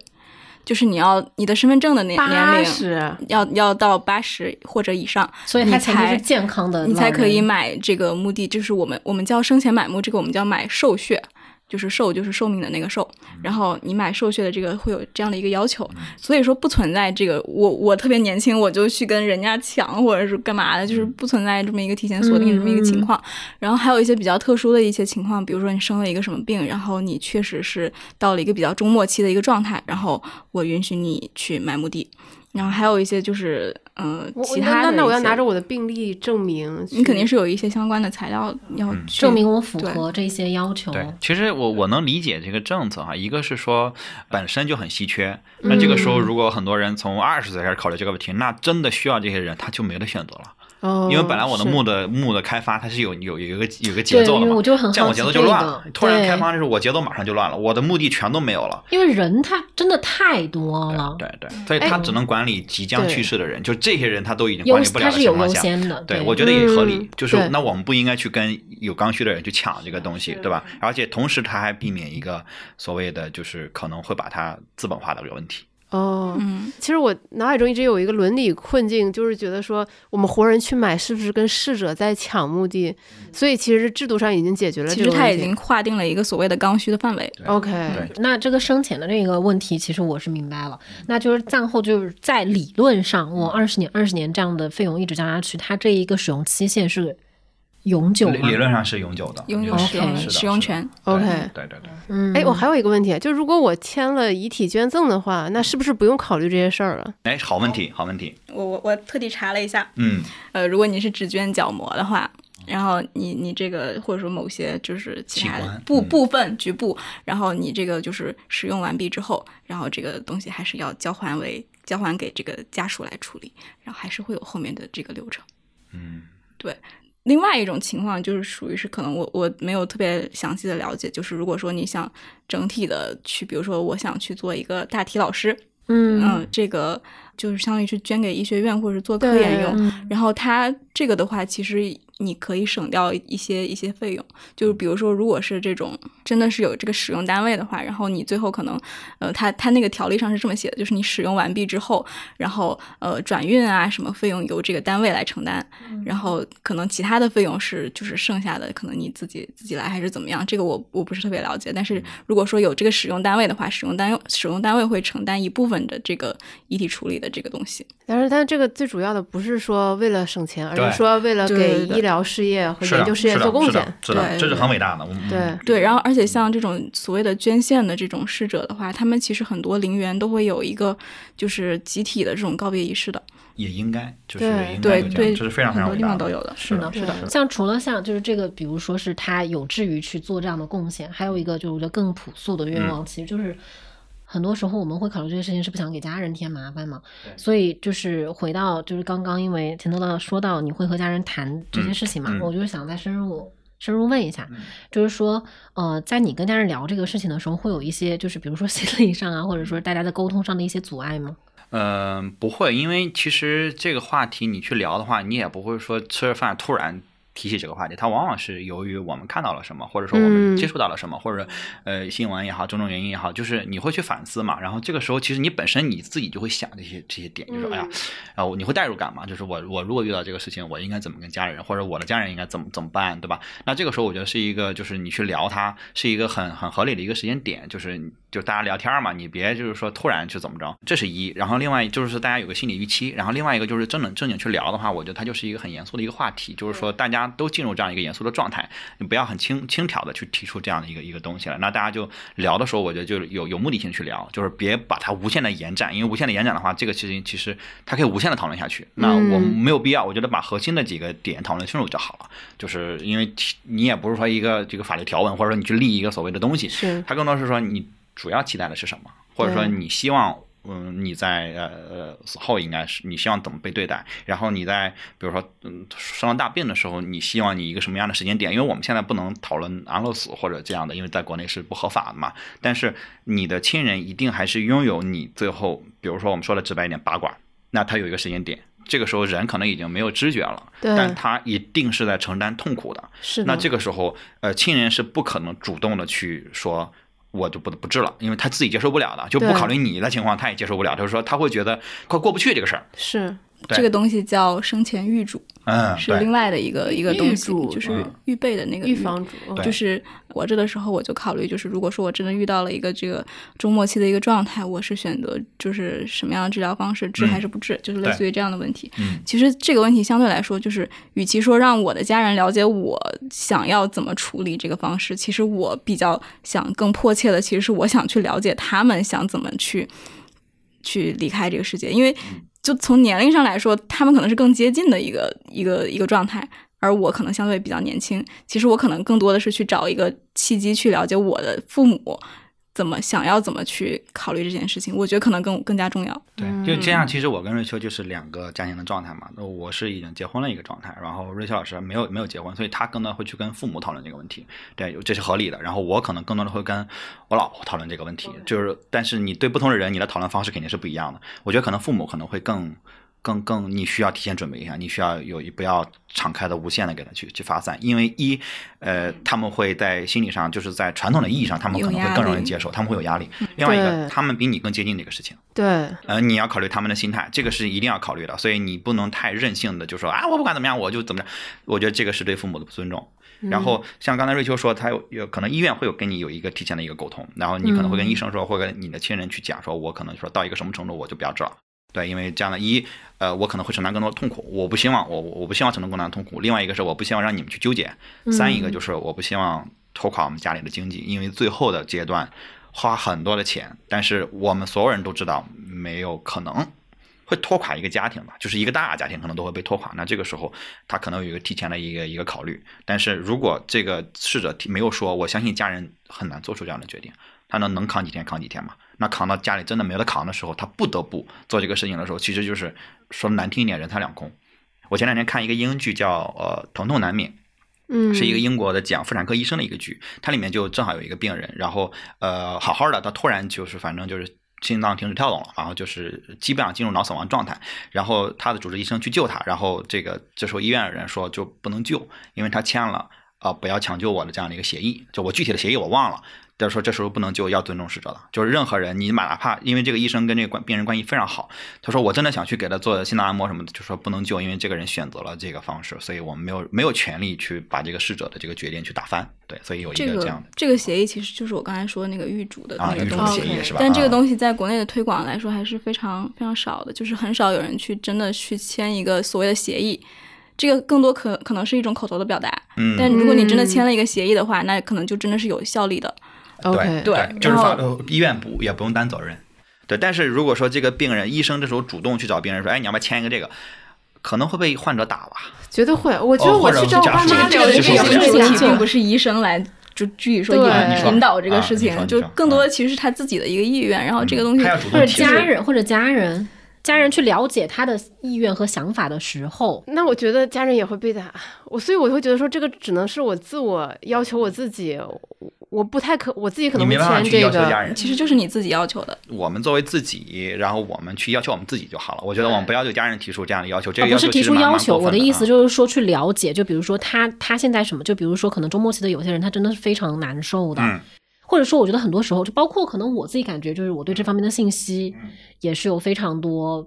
就是你要你的身份证的年年龄十，要要到八十或者以上，所以他才是健康的，你才可以。买这个墓地，就是我们我们叫生前买墓，这个我们叫买寿血。就是寿，就是寿命的那个寿，然后你买寿血的这个会有这样的一个要求，所以说不存在这个我我特别年轻我就去跟人家抢或者是干嘛的，就是不存在这么一个提前锁定这么一个情况。然后还有一些比较特殊的一些情况，比如说你生了一个什么病，然后你确实是到了一个比较中末期的一个状态，然后我允许你去买墓地。然后还有一些就是，嗯、其他的那那我要拿着我的病历证明，你肯定是有一些相关的材料要去证明我符合这些要求。对，其实我我能理解这个政策哈，一个是说本身就很稀缺，那这个时候如果很多人从二十岁开始考虑这个问题，那真的需要这些人，他就没得选择了。哦，因为本来我的木的木的开发它是有有有一个有个节奏的嘛，我就很这样我节奏就乱了。突然开发的时候，我节奏马上就乱了，我的目的全都没有了。因为人他真的太多了，对对，所以他只能管理即将去世的人，就这些人他都已经管理不了的情况下。先的。对，我觉得也合理嗯，就是那我们不应该去跟有刚需的人去抢这个东西，对吧？而且同时他还避免一个所谓的就是可能会把它资本化的这个问题。哦，嗯，其实我脑海中一直有一个伦理困境，就是觉得说我们活人去买是不是跟逝者在抢墓地？所以其实制度上已经解决了其这个问题。实它已经划定了一个所谓的刚需的范围。OK，那这个生前的这个问题，其实我是明白了。那就是战后就是在理论上，我二十年、二十年这样的费用一直加下去，它这一个使用期限是永久？理理论上是永久的，永久使用使用权。OK 对对对。嗯，哎，我还有一个问题，就如果我签了遗体捐赠的话，那是不是不用考虑这些事儿了？哎，好问题，好问题。我我我特地查了一下，嗯，呃，如果你是只捐角膜的话，然后你你这个或者说某些就是其他部部分局部，然后你这个就是使用完毕之后，然后这个东西还是要交还为交还给这个家属来处理，然后还是会有后面的这个流程。嗯，另外一种情况就是属于是可能我我没有特别详细的了解，就是如果说你想整体的去，比如说我想去做一个大体老师，嗯。嗯，这个就是相当于是捐给医学院或者是做科研用，嗯然后他这个的话，其实你可以省掉一些一些费用，就是比如说，如果是这种真的是有这个使用单位的话，然后你最后可能，呃，他他那个条例上是这么写的，就是你使用完毕之后，然后呃转运啊什么费用由这个单位来承担，然后可能其他的费用是就是剩下的可能你自己自己来还是怎么样，这个我我不是特别了解，但是如果说有这个使用单位的话，使用单使用单位会承担一部分的这个遗体处理的这个东西。但是但这个最主要的不是说为了省钱，而是说为了给医疗事业和，研究事业做贡献。是的，是的，对这是很伟大的。嗯对，对，然后而且像这种所谓的捐献的这种逝者的话，他们其实很多陵园都会有一个就是集体的这种告别仪式的，也应该就是对应该对对有这是非常非很多地方都有的。是的，是的是的，像除了像就是这个，比如说是他有志于去做这样的贡献，还有一个就是我觉得更朴素的愿望，其实就是很多时候我们会考虑这些事情是不想给家人添麻烦嘛，所以就是回到就是刚刚因为钱多多说到你会和家人谈这些事情嘛，我就是想再深入。深入问一下嗯，就是说，呃，在你跟家人聊这个事情的时候，会有一些就是比如说心理上啊，或者说大家在沟通上的一些阻碍吗？嗯，不会，因为其实这个话题你去聊的话，你也不会说吃着饭突然提起这个话题，它往往是由于我们看到了什么，或者说我们嗯接触到了什么，或者呃新闻也好，种种原因也好，就是你会去反思嘛。然后这个时候，其实你本身你自己就会想这些这些点，就是哎呀，啊，我你会代入感嘛？就是我我如果遇到这个事情，我应该怎么跟家人，或者我的家人应该怎么怎么办，对吧？那这个时候我觉得是一个，就是你去聊它是一个很很合理的一个时间点，就是就大家聊天嘛，你别就是说突然去怎么着，这是一。然后另外就是大家有个心理预期，然后另外一个就是正正正经去聊的话，我觉得它就是一个很严肃的一个话题，就是说大家都进入这样一个严肃的状态，你不要很轻轻佻的去提出这样的一个一个东西了。那大家就聊的时候，我觉得就有有目的性去聊，就是别把它无限的延展，因为无限的延展的话，这个事情其实它可以无限的讨论下去。那我没有必要，我觉得把核心的几个点讨论清楚就好了。就是因为你也不是说一个这个法律条文，或者说你去立一个所谓的东西，是它更多是说你主要期待的是什么，或者说你希望。嗯，你在呃呃死后应该是你希望怎么被对待？然后你在比如说嗯生了大病的时候，你希望你一个什么样的时间点？因为我们现在不能讨论安乐死或者这样的，因为在国内是不合法的嘛。但是你的亲人一定还是拥有你最后，比如说我们说的直白一点，拔管，那他有一个时间点，这个时候人可能已经没有知觉了，但他一定是在承担痛苦的。是的，那这个时候，呃，亲人是不可能主动的去说。我就不不治了，因为他自己接受不了的，就不考虑你的情况，他也接受不了。就是说，他会觉得快过不去这个事儿。是这个东西叫生前预嘱，嗯，是另外的一个一个东西，就是嗯预备的那个预防嘱，就是活着的时候，我就考虑，就是如果说我真的遇到了一个这个中末期的一个状态，我是选择就是什么样的治疗方式，治还是不治，就是类似于这样的问题。嗯其实这个问题相对来说，就是与其说让我的家人了解我想要怎么处理这个方式，其实我比较想更迫切的，其实是我想去了解他们想怎么去去离开这个世界，因为就从年龄上来说，他们可能是更接近的一个一个一个状态。而我可能相对比较年轻，其实我可能更多的是去找一个契机去了解我的父母怎么想要怎么去考虑这件事情，我觉得可能更更加重要。对，就这样。其实我跟瑞秋就是两个家庭的状态嘛。那我是已经结婚了一个状态，然后瑞秋老师没有没有结婚，所以他更多会去跟父母讨论这个问题，对，这是合理的。然后我可能更多的会跟我老婆讨论这个问题，就是但是你对不同的人，你的讨论方式肯定是不一样的。我觉得可能父母可能会更。更更，你需要提前准备一下，你需要有一不要敞开的、无限的给他去去发散，因为一，呃，他们会在心理上，就是在传统的意义上，他们可能会更容易接受，他们会有压力。另外一个，他们比你更接近这个事情，对，呃，你要考虑他们的心态，这个是一定要考虑的，所以你不能太任性的就说啊，我不管怎么样，我就怎么着。我觉得这个是对父母的不尊重。然后像刚才瑞秋说，他有有可能医院会有跟你有一个提前的一个沟通，然后你可能会跟医生说，或者跟你的亲人去讲，说我可能说到一个什么程度我就不要治了。对，因为这样的，一，呃，我可能会承担更多的痛苦，我不希望，我我不希望承担更大的痛苦。另外一个是，我不希望让你们去纠结。三一个就是，我不希望拖垮我们家里的经济，因为最后的阶段花很多的钱，但是我们所有人都知道，没有可能会拖垮一个家庭吧，就是一个大家庭可能都会被拖垮。那这个时候，他可能有一个提前的一个一个考虑。但是如果这个逝者提没有说，我相信家人很难做出这样的决定，他能能扛几天扛几天嘛？那扛到家里真的没得扛的时候，他不得不做这个事情的时候，其实就是说难听一点，人财两空。我前两天看一个英剧叫呃《疼痛难免》，嗯，是一个英国的讲妇产科医生的一个剧，它里面就正好有一个病人，然后呃好好的，他突然就是反正就是心脏停止跳动了，然后就是基本上进入脑死亡状态。然后他的主治医生去救他，然后这个这时候医院的人说就不能救，因为他签了啊、不要抢救我的这样的一个协议。就我具体的协议我忘了。但是说这时候不能救，要尊重逝者了，就是任何人，你哪怕因为这个医生跟这个关病人关系非常好，他说我真的想去给他做心脏按摩什么的，就说不能救，因为这个人选择了这个方式，所以我们没有没有权利去把这个逝者的这个决定去打翻。对，所以有一个个这样的。这个协议其实就是我刚才说的那个预嘱的啊预嘱那个东西，协议是吧但这个啊东西在国内的推广来说还是非常非常少的，就是很少有人去真的去签一个所谓的协议。这个更多可可能是一种口头的表达，嗯，但如果你真的嗯签了一个协议的话，那可能就真的是有效力的。OK，对就是法呃医院不也不用担责任。对，但是如果说这个病人医生这时候主动去找病人说，哎，你要不要签一个这个，可能会被患者打吧？绝对会。我觉得我去找我爸是妈这个聊这个事情并不是医生来就具体说对引引导这个啊事情，就更多的其实是他自己的一个意愿，然后这个东西他要主或者家人或者家人家人去了解他的意愿和想法的时候，那我觉得家人也会被打，我所以我会觉得说这个只能是我自我要求我自己，我我不太可我自己可能会没办法去签这个。要求家人。其实就是你自己要求的。我们作为自己，然后我们去要求我们自己就好了。我觉得我们不要求家人提出这样的要求，这个不是提出要求。我的意思就是说去了解，就比如说他他现在什么，就比如说可能周末期的有些人他真的是非常难受的，嗯或者说我觉得很多时候就包括可能我自己感觉就是我对这方面的信息嗯。也是有非常多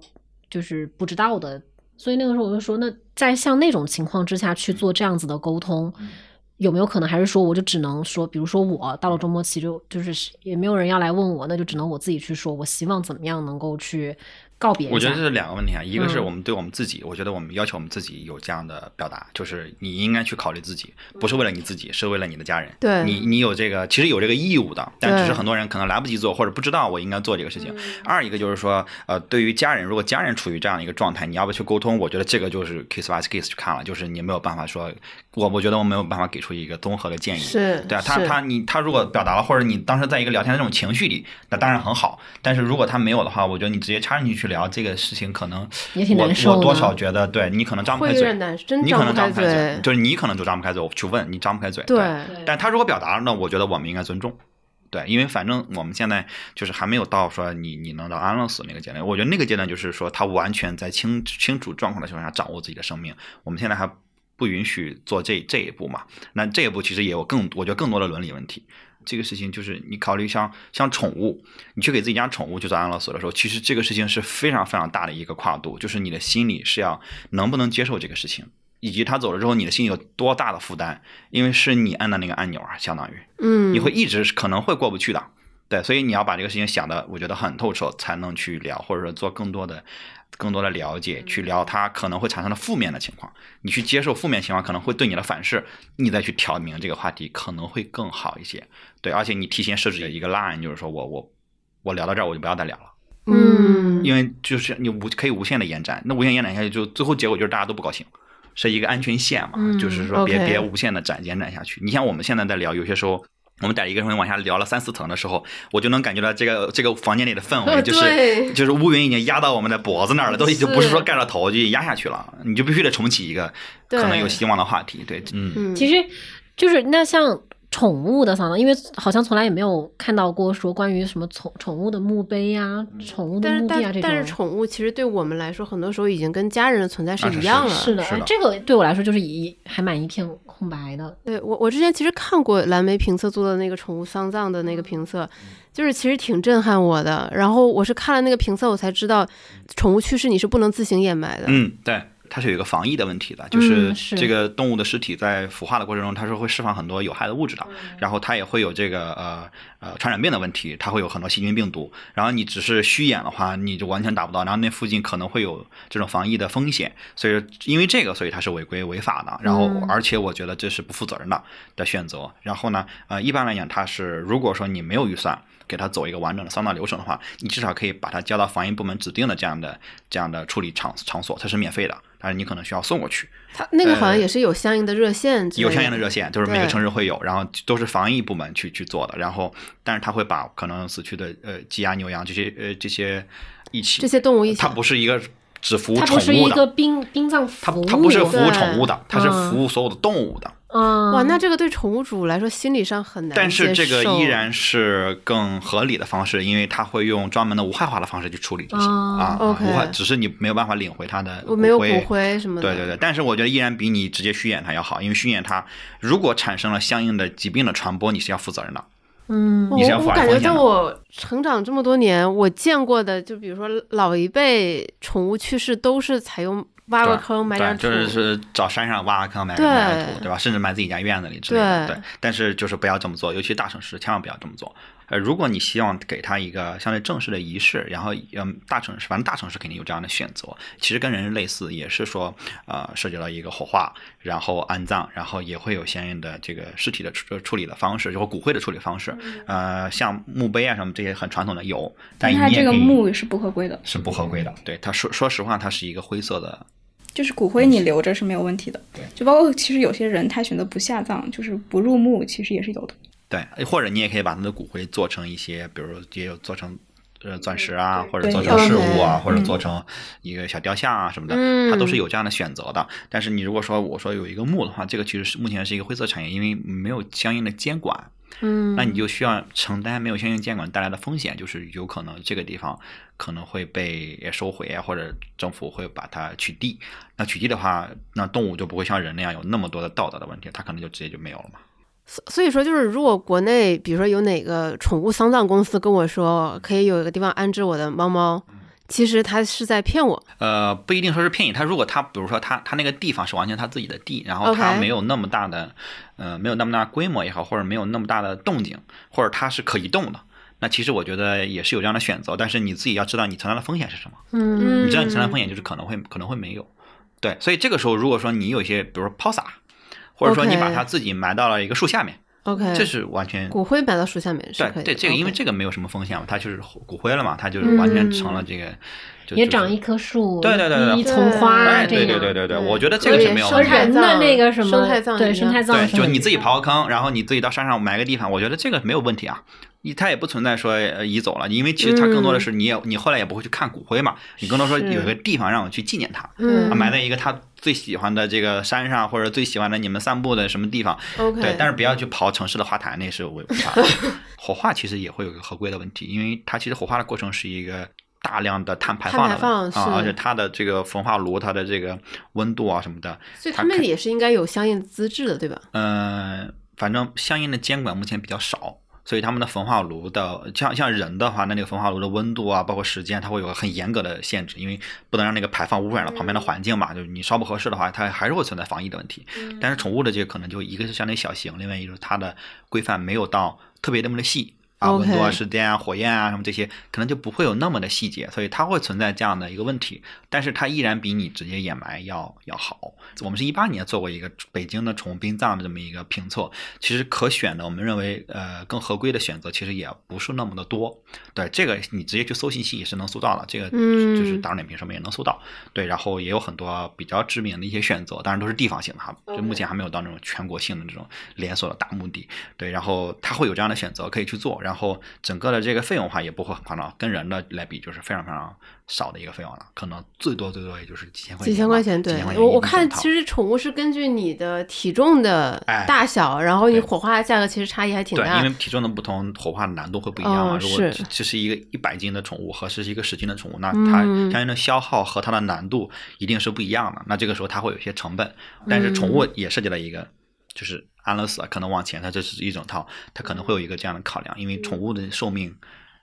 就是不知道的，所以那个时候我就说，那在像那种情况之下去做这样子的沟通。嗯。有没有可能还是说，我就只能说，比如说我到了周末期就就是也没有人要来问我，那就只能我自己去说，我希望怎么样能够去告别一下。我觉得这是两个问题啊，一个是嗯我们对我们自己，我觉得我们要求我们自己有这样的表达，就是你应该去考虑自己，不是为了你自己，是为了你的家人。对你你有这个，其实有这个义务的，但只是很多人可能来不及做，或者不知道我应该做这个事情。二一个就是说，呃，对于家人，如果家人处于这样的一个状态，你要不去沟通？我觉得这个就是 case by case 去看了，就是你没有办法说，我我觉得我没有办法给出一个综合的建议。是对啊，他他你他如果表达了，或者你当时在一个聊天的这种情绪里，那当然很好。但是如果他没有的话，我觉得你直接插进去去聊这个事情，可能我我多少觉得，对你可能张不开嘴你可能张不开嘴嘴，。就是你可能就张不开嘴，我去问你张不开嘴。对，但他如果表达了呢，我觉得我们应该尊重。对，因为反正我们现在就是还没有到说你你能到安乐死那个阶段，我觉得那个阶段就是说他完全在清清楚状况的情况下掌握自己的生命。我们现在还不允许做这这一步嘛？那这一步其实也有更我觉得更多的伦理问题。这个事情就是你考虑像像宠物，你去给自己家宠物去做安乐死的时候，其实这个事情是非常非常大的一个跨度，就是你的心里是要能不能接受这个事情，以及他走了之后你的心里有多大的负担，因为是你按的那个按钮啊，相当于。嗯，你会一直可能会过不去的。对，所以你要把这个事情想的，我觉得很透彻，才能去聊，或者说做更多的、更多的了解，去聊它可能会产生的负面的情况。你去接受负面情况，可能会对你的反噬，你再去挑明这个话题，可能会更好一些。对，而且你提前设置一个 line，就是说我我我聊到这儿，我就不要再聊了，嗯，因为就是你无可以无限的延展，那无限延展下去，就最后结果就是大家都不高兴。是一个安全线嘛，嗯就是说别别无限的展延展下去。你像我们现在在聊，有些时候我们带一个人往下聊了三四层的时候，我就能感觉到这个这个房间里的氛围，呃 (laughs) 就是对就是乌云已经压到我们的脖子那儿了，都已经不是说盖着头就压下去了，你就必须得重启一个对可能有希望的话题。对，嗯，嗯，其实就是那像宠物的桑拿，因为好像从来也没有看到过说关于什么宠宠物的墓碑呀、宠物的但是墓地啊这种。但但是宠物其实对我们来说，很多时候已经跟家人的存在是一样了。是的，是的这个对我来说就是一还蛮一片空白的。对我，我之前其实看过蓝莓评测做的那个宠物丧葬的那个评测，就是其实挺震撼我的。然后我是看了那个评测，我才知道，宠物去世你是不能自行掩埋的。嗯，对，它是有一个防疫的问题的，就是这个动物的尸体在腐化的过程中，它是会释放很多有害的物质的，嗯。然后它也会有这个呃呃传染病的问题，它会有很多细菌病毒，然后你只是虚掩的话，你就完全达不到，然后那附近可能会有这种防疫的风险，所以因为这个，所以它是违规违法的，然后嗯而且我觉得这是不负责任的的选择，然后呢，呃，一般来讲，它是如果说你没有预算。给它走一个完整的丧葬流程的话，你至少可以把它交到防疫部门指定的这样的这样的处理场场所，它是免费的，但是你可能需要送过去。它那个好像呃也是有相应的热线有相应的热线，就是每个城市会有，然后都是防疫部门去去做的。然后，但是他会把可能死去的呃鸡鸭牛羊这些呃这些一起，这些动物一起它不是一个只服务宠物它宠不是一个殡殡葬它服务，它不是服务宠物的，它是嗯服务所有的动物的。嗯，哇，那这个对宠物主来说心理上很难但是这个依然是更合理的方式，因为它会用专门的无害化的方式去处理这些、哦啊。OK 无害，只是你没有办法领回它的我没有骨灰。什么的。对对对，但是我觉得依然比你直接虚演它要好，因为虚演它如果产生了相应的疾病的传播，你是要负责任的。嗯我你是要负我感觉在我成长这么多年，我见过的，就比如说老一辈宠物去世，都是采用挖个坑埋点，土，就是是找山上挖个坑埋点土，对吧？甚至埋自己家院子里之类的。对对，但是就是不要这么做，尤其大城市千万不要这么做。呃，如果你希望给他一个相对正式的仪式，然后嗯，大城市反正大城市肯定有这样的选择，其实跟人类似，也是说呃涉及到一个火化，然后安葬，然后也会有相应的这个尸体的处处理的方式，就是骨灰的处理方式。呃，像墓碑啊什么这些很传统的有，但但它这个墓是不合规的，是不合规的。对，他说说实话，它是一个灰色的就是骨灰你留着是没有问题的。就包括其实有些人他选择不下葬，就是不入墓，其实也是有的。对，或者你也可以把他的骨灰做成一些，比如也有做成呃钻石啊，或者做成饰物啊，或者做成一个小雕像啊什么的，嗯它都是有这样的选择的。但是你如果说我说有一个墓的话，这个其实是目前是一个灰色产业，因为没有相应的监管，嗯，那你就需要承担没有相应监管带来的风险，就是有可能这个地方可能会被收回啊，或者政府会把它取缔。那取缔的话，那动物就不会像人那样有那么多的道德的问题，它可能就直接就没有了嘛。所所以说，就是如果国内，比如说有哪个宠物丧葬公司跟我说可以有一个地方安置我的猫猫，其实他是在骗我。呃，不一定说是骗你。他如果他比如说他他那个地方是完全他自己的地，然后他没有那么大的呃没有那么大规模也好，或者没有那么大的动静，或者它是可移动的，那其实我觉得也是有这样的选择。但是你自己要知道你承担的风险是什么。嗯你知道你承担风险就是可能会可能会没有。对，所以这个时候如果说你有一些比如说抛洒，或者说你把它自己埋到了一个树下面，OK，这是完全骨灰埋到树下面是可以的。对对，这个因为这个没有什么风险嘛，它就是骨灰了嘛，它就是完全成了这个。就就是也长一棵树，对对对对一丛花哎，对，对对对对，对我觉得这个是没有和问题的。和人的那个什么生态葬对生态葬对，就你自己刨个坑，然后你自己到山上埋个地方，我觉得这个没有问题啊。你它也不存在说呃移走了，因为其实它更多的是你也你后来也不会去看骨灰嘛，你更多说有一个地方让我去纪念它，嗯啊埋在一个他最喜欢的这个山上，或者最喜欢的你们散步的什么地方对，但是不要去刨城市的花坛，那是违违法的。(laughs) 火化其实也会有一个合规的问题，因为它其实火化的过程是一个大量的碳排放排放啊，而且它的这个焚化炉它的这个温度啊什么的，所以他们也是应该有相应资质的，对吧？嗯，反正相应的监管目前比较少。所以他们的焚化炉的，像像人的话，那那个焚化炉的温度啊，包括时间，它会有个很严格的限制，因为不能让那个排放污染了旁边的环境嘛。就是你烧不合适的话，它还是会存在防疫的问题。但是宠物的这个可能就一个是相对小型，另外一个是它的规范没有到特别那么的细啊温度啊、时间啊、火焰啊什么这些，可能就不会有那么的细节，所以它会存在这样的一个问题。但是它依然比你直接掩埋要要好。我们是一八年做过一个北京的宠物殡葬的这么一个评测，其实可选的，我们认为呃更合规的选择其实也不是那么的多。对这个你直接去搜信息也是能搜到的，这个嗯就是大众点评上面也能搜到。对，然后也有很多比较知名的一些选择，当然都是地方性的哈，就目前还没有到那种全国性的这种连锁的大墓地。对，然后它会有这样的选择可以去做，然后整个的这个费用的话也不会很夸张，跟人的来比就是非常非常少的一个费用了，可能最多最多也就是几千块钱，几千块钱，对我我看其实宠物是根据你的体重的哎大小，然后你火化的价格其实差异还挺对，大因为体重的不同，火化的难度会不一样嘛。哦如果是这这是一个一百斤的宠物和是一个十斤的宠物，那它嗯相应的消耗和它的难度一定是不一样的。那这个时候它会有一些成本，但是宠物也涉及了一个，就是安乐死啊，可能往前它这是一整套，它可能会有一个这样的考量，因为宠物的寿命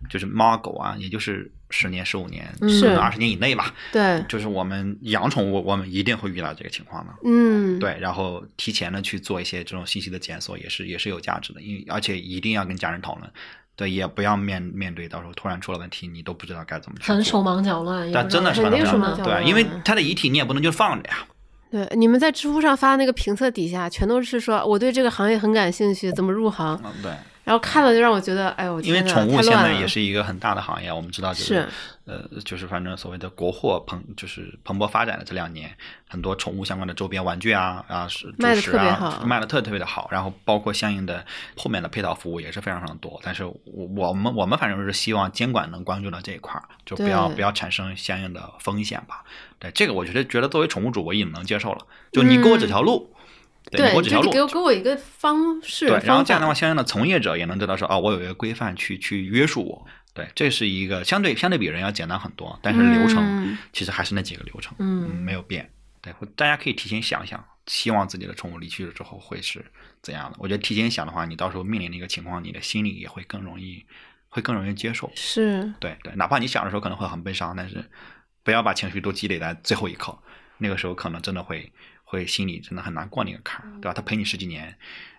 就是猫啊狗啊，也就是十年十五年，是可能二十年以内吧。对，就是我们养宠物，我们一定会遇到这个情况的。嗯，对，然后提前的去做一些这种信息的检索，也是也是有价值的，因为而且一定要跟家人讨论，对，也不要面面对到时候突然出了问题，你都不知道该怎么去做。很手忙脚乱，但真的是肯定手忙对，手忙脚乱对因为他的遗体你也不能就放着呀。对，你们在知乎上发的那个评测底下，全都是说我对这个行业很感兴趣，怎么入行？对，然后看了就让我觉得，哎呦，因为宠物现在也是一个很大的行业，我们知道就是呃，就是反正所谓的国货蓬就是蓬勃发展的这两年，很多宠物相关的周边玩具啊啊是卖得主食啊特别好卖的特特别的好，然后包括相应的后面的配套服务也是非常非常多。但是我我们我们反正是希望监管能关注到这一块儿，就不要不要产生相应的风险吧。对这个，我觉得觉得作为宠物主，我已经能接受了。就你给我指条路。对，我只条路。给我给我一个方式。对，然后这样的话，相应的从业者也能知道说，哦，我有一个规范去去约束我。对，这是一个相对相对比人要简单很多，但是流程嗯其实还是那几个流程，嗯没有变。对，大家可以提前想想，希望自己的宠物离去了之后会是怎样的。我觉得提前想的话，你到时候面临的一个情况，你的心里也会更容易，会更容易接受。是对对，哪怕你想的时候可能会很悲伤，但是不要把情绪都积累在最后一刻，那个时候可能真的会会心里真的很难过那个坎儿，对吧？他陪你十几年，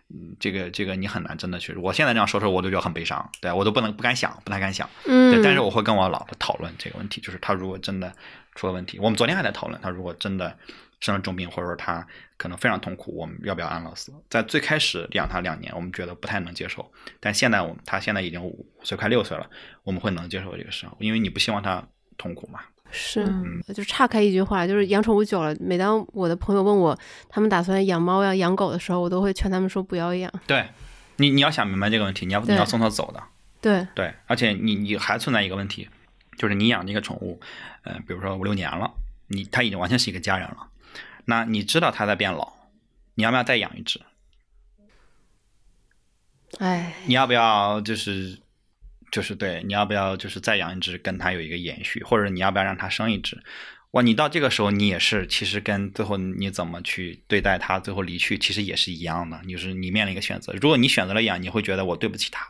嗯，这个这个你很难真的去。我现在这样说说，我都觉得很悲伤，对我都不能不敢想，不太敢想。嗯对，但是我会跟我老婆讨论这个问题，就是他如果真的出了问题，我们昨天还在讨论，他如果真的生了重病，或者说他可能非常痛苦，我们要不要安乐死？在最开始养他两年，我们觉得不太能接受，但现在我们他现在已经五岁快六岁了，我们会能接受这个事，因为你不希望他痛苦嘛。是，嗯就岔开一句话，就是养宠物久了，每当我的朋友问我他们打算养猫呀、养狗的时候，我都会劝他们说不要养。对你，你要想明白这个问题，你要你要送它走的。对，对，而且你你还存在一个问题，就是你养这个宠物，呃，比如说五六年了，你它已经完全是一个家人了，那你知道它在变老，你要不要再养一只？哎，你要不要就是就是对，你要不要就是再养一只，跟它有一个延续，或者你要不要让它生一只？哇，你到这个时候，你也是其实跟最后你怎么去对待它，最后离去，其实也是一样的，就是你面临一个选择。如果你选择了养，你会觉得我对不起它。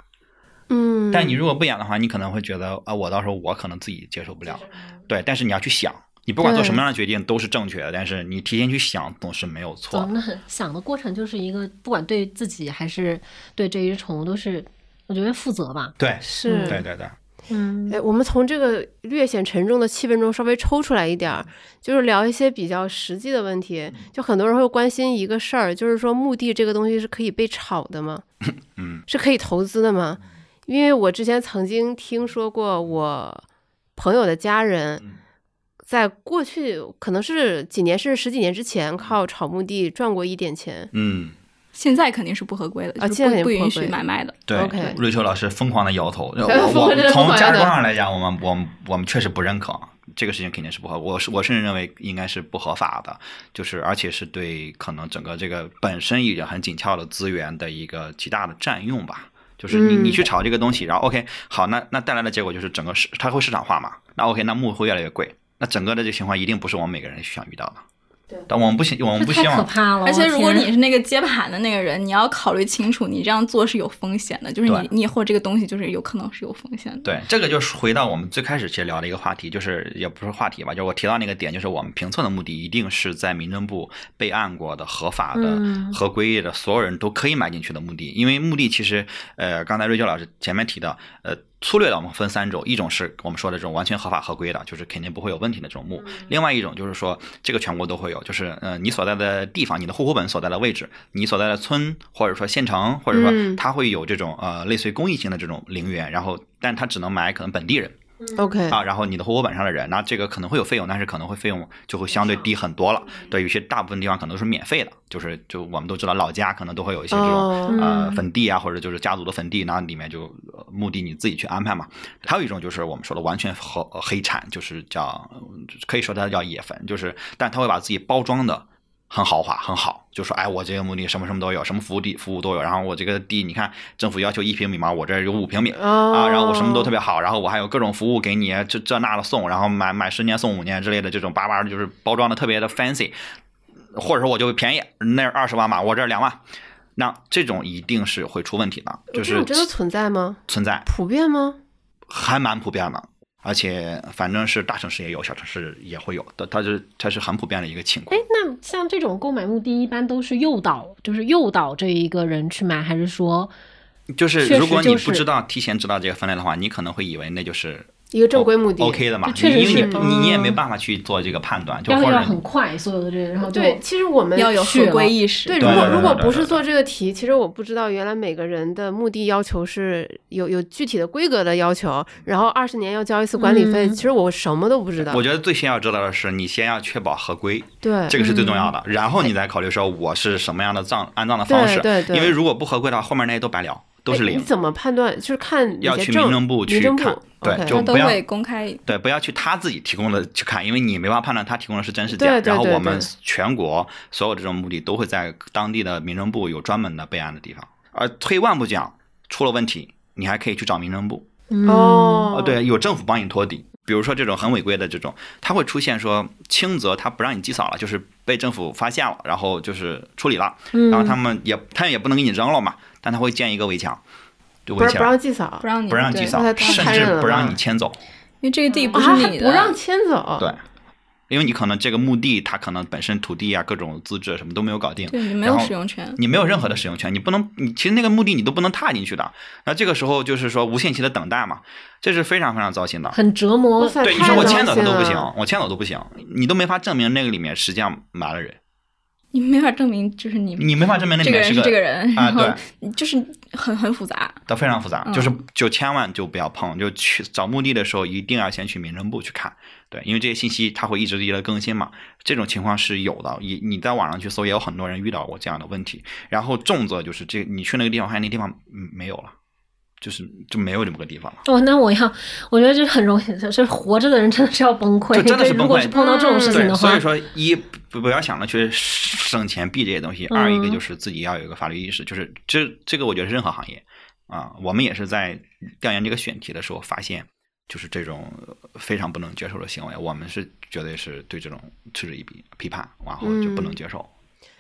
嗯，但你如果不养的话，你可能会觉得啊，我到时候我可能自己接受不了。对，但是你要去想，你不管做什么样的决定都是正确的，但是你提前去想总是没有错总。的想的过程就是一个，不管对自己还是对这一只宠物，都是我觉得负责吧。对，是，对对对，嗯哎，我们从这个略显沉重的气氛中稍微抽出来一点儿，就是聊一些比较实际的问题。就很多人会关心一个事儿，就是说墓地这个东西是可以被炒的吗？(laughs) 嗯，是可以投资的吗？因为我之前曾经听说过，我朋友的家人嗯在过去可能是几年甚至十几年之前，靠炒墓地赚过一点钱。嗯，现在肯定是不合规的，就是啊现在不不允许买卖的。对瑞秋老师疯狂的摇头。(laughs) 我我从价值观上来讲，我们我们我们确实不认可这个事情，肯定是不合。我是我甚至认为应该是不合法的，就是而且是对可能整个这个本身已经很紧俏的资源的一个极大的占用吧。就是你嗯你去炒这个东西，然后 OK 好，那那带来的结果就是整个市它会市场化嘛，那 OK 那木会越来越贵，那整个的这个情况一定不是我们每个人想遇到的。对但我们不希我们不希望怕了。而且如果你是那个接盘的那个人，你要考虑清楚，你这样做是有风险的，就是你你以后这个东西就是有可能是有风险的。对，这个就是回到我们最开始其实聊的一个话题，就是也不是话题吧，就是我提到那个点，就是我们评测的目的一定是在民政部备案过的、合法的、嗯合规的，所有人都可以买进去的目的。因为目的其实，呃，刚才瑞秋老师前面提到，呃，粗略的我们分三种，一种是我们说的这种完全合法合规的，就是肯定不会有问题的这种墓；另外一种就是说这个全国都会有，就是呃你所在的地方、你的户口本所在的位置、你所在的村或者说县城，或者说嗯它会有这种呃类似于公益性的这种陵园，然后但它只能买可能本地人。OK，啊，然后你的户口本上的人，那这个可能会有费用，但是可能会费用就会相对低很多了。对，有些大部分地方可能都是免费的，就是就我们都知道老家可能都会有一些这种、哦呃嗯坟地啊，或者就是家族的坟地，那里面就呃墓地你自己去安排嘛。还有一种就是我们说的完全黑黑产，就是叫呃可以说它叫野坟，就是但他会把自己包装的。很豪华，很好，就说哎，我这个墓地什么什么都有，什么服务地服务都有，然后我这个地，你看政府要求一平米嘛，我这儿有五平米，哦啊，然后我什么都特别好，然后我还有各种服务给你，这这那的送，然后买买十年送五年之类的这种叭叭的，就是包装的特别的 fancy，或者说我就便宜，那二十万嘛，我这两万，那这种一定是会出问题的，就是真的存在吗？存在，普遍吗？还蛮普遍的。而且反正是大城市也有，小城市也会有的，它是它是很普遍的一个情况哎。，那像这种购买目的，一般都是诱导，就是诱导这一个人去买，还是说，就是如果你不知道提前知道这个分类的话，你可能会以为那就是一个正规目的 OK 的嘛，确实因为是。你你你也没嗯。办法去做这个判断，就要要或者很快，所有的这个，然后就对，其实我们要有合规意识。对，如果如果不是做这个题，其实我不知道原来每个人的目的要求是有有具体的规格的要求，然后二十年要交一次管理费，嗯。其实我什么都不知道。我觉得最先要知道的是，你先要确保合规，对，这个是最重要的，然后你再考虑说我是什么样的葬安葬的方式。对对对。因为如果不合规的话，后面那些都白聊，都是零。哎你怎么判断？就是看要去民政部去看对就不要公开。对，不要去他自己提供的去看，因为你没法判断他提供的是真是假。对对对然后我们全国所有这种墓地都会在当地的民政部有专门的备案的地方。而退一万步讲，出了问题，你还可以去找民政部。哦，，对，有政府帮你托底。比如说这种很违规的这种，它会出现说轻则他不让你祭扫了，就是被政府发现了，然后就是处理了，然后他们也他也不能给你扔了嘛，但他会建一个围墙，就围墙。不让祭扫。不，让你不让祭扫甚至不让你迁走。因为这个地不啊是你的，还不让迁走，对，因为你可能这个墓地它可能本身土地啊各种资质什么都没有搞定，对你没有使用权。你没有任何的使用权，你不能，你其实那个墓地你都不能踏进去的。那这个时候就是说无限期的等待嘛，这是非常非常糟心的。很折磨。对，你太说我迁走都不行，我迁走都不行，你都没法证明那个里面实际上埋了人，你没法证明就是你你没法证明那个人是面是个这个人，啊对就是很很复杂。都非常复杂，嗯就是就千万就不要碰，就去找墓地的时候一定要先去民政部去看，对，因为这些信息它会一直一直地更新嘛，这种情况是有的，你你在网上去搜，也有很多人遇到过这样的问题。然后重则就是这你去那个地方，发现那地方嗯没有了，就是就没有这么个地方了。哦，那我要，我觉得这很容易，就是活着的人真的是要崩溃。就真的是对如果崩溃是碰到这种事情，的话所以，说一不不要想着去省钱避这些东西，嗯二一个就是自己要有一个法律意识，就是这这个我觉得是任何行业啊，我们也是在调研这个选题的时候发现，就是这种非常不能接受的行为，我们是绝对是对这种嗤之以鼻、批判，然后就不能接受。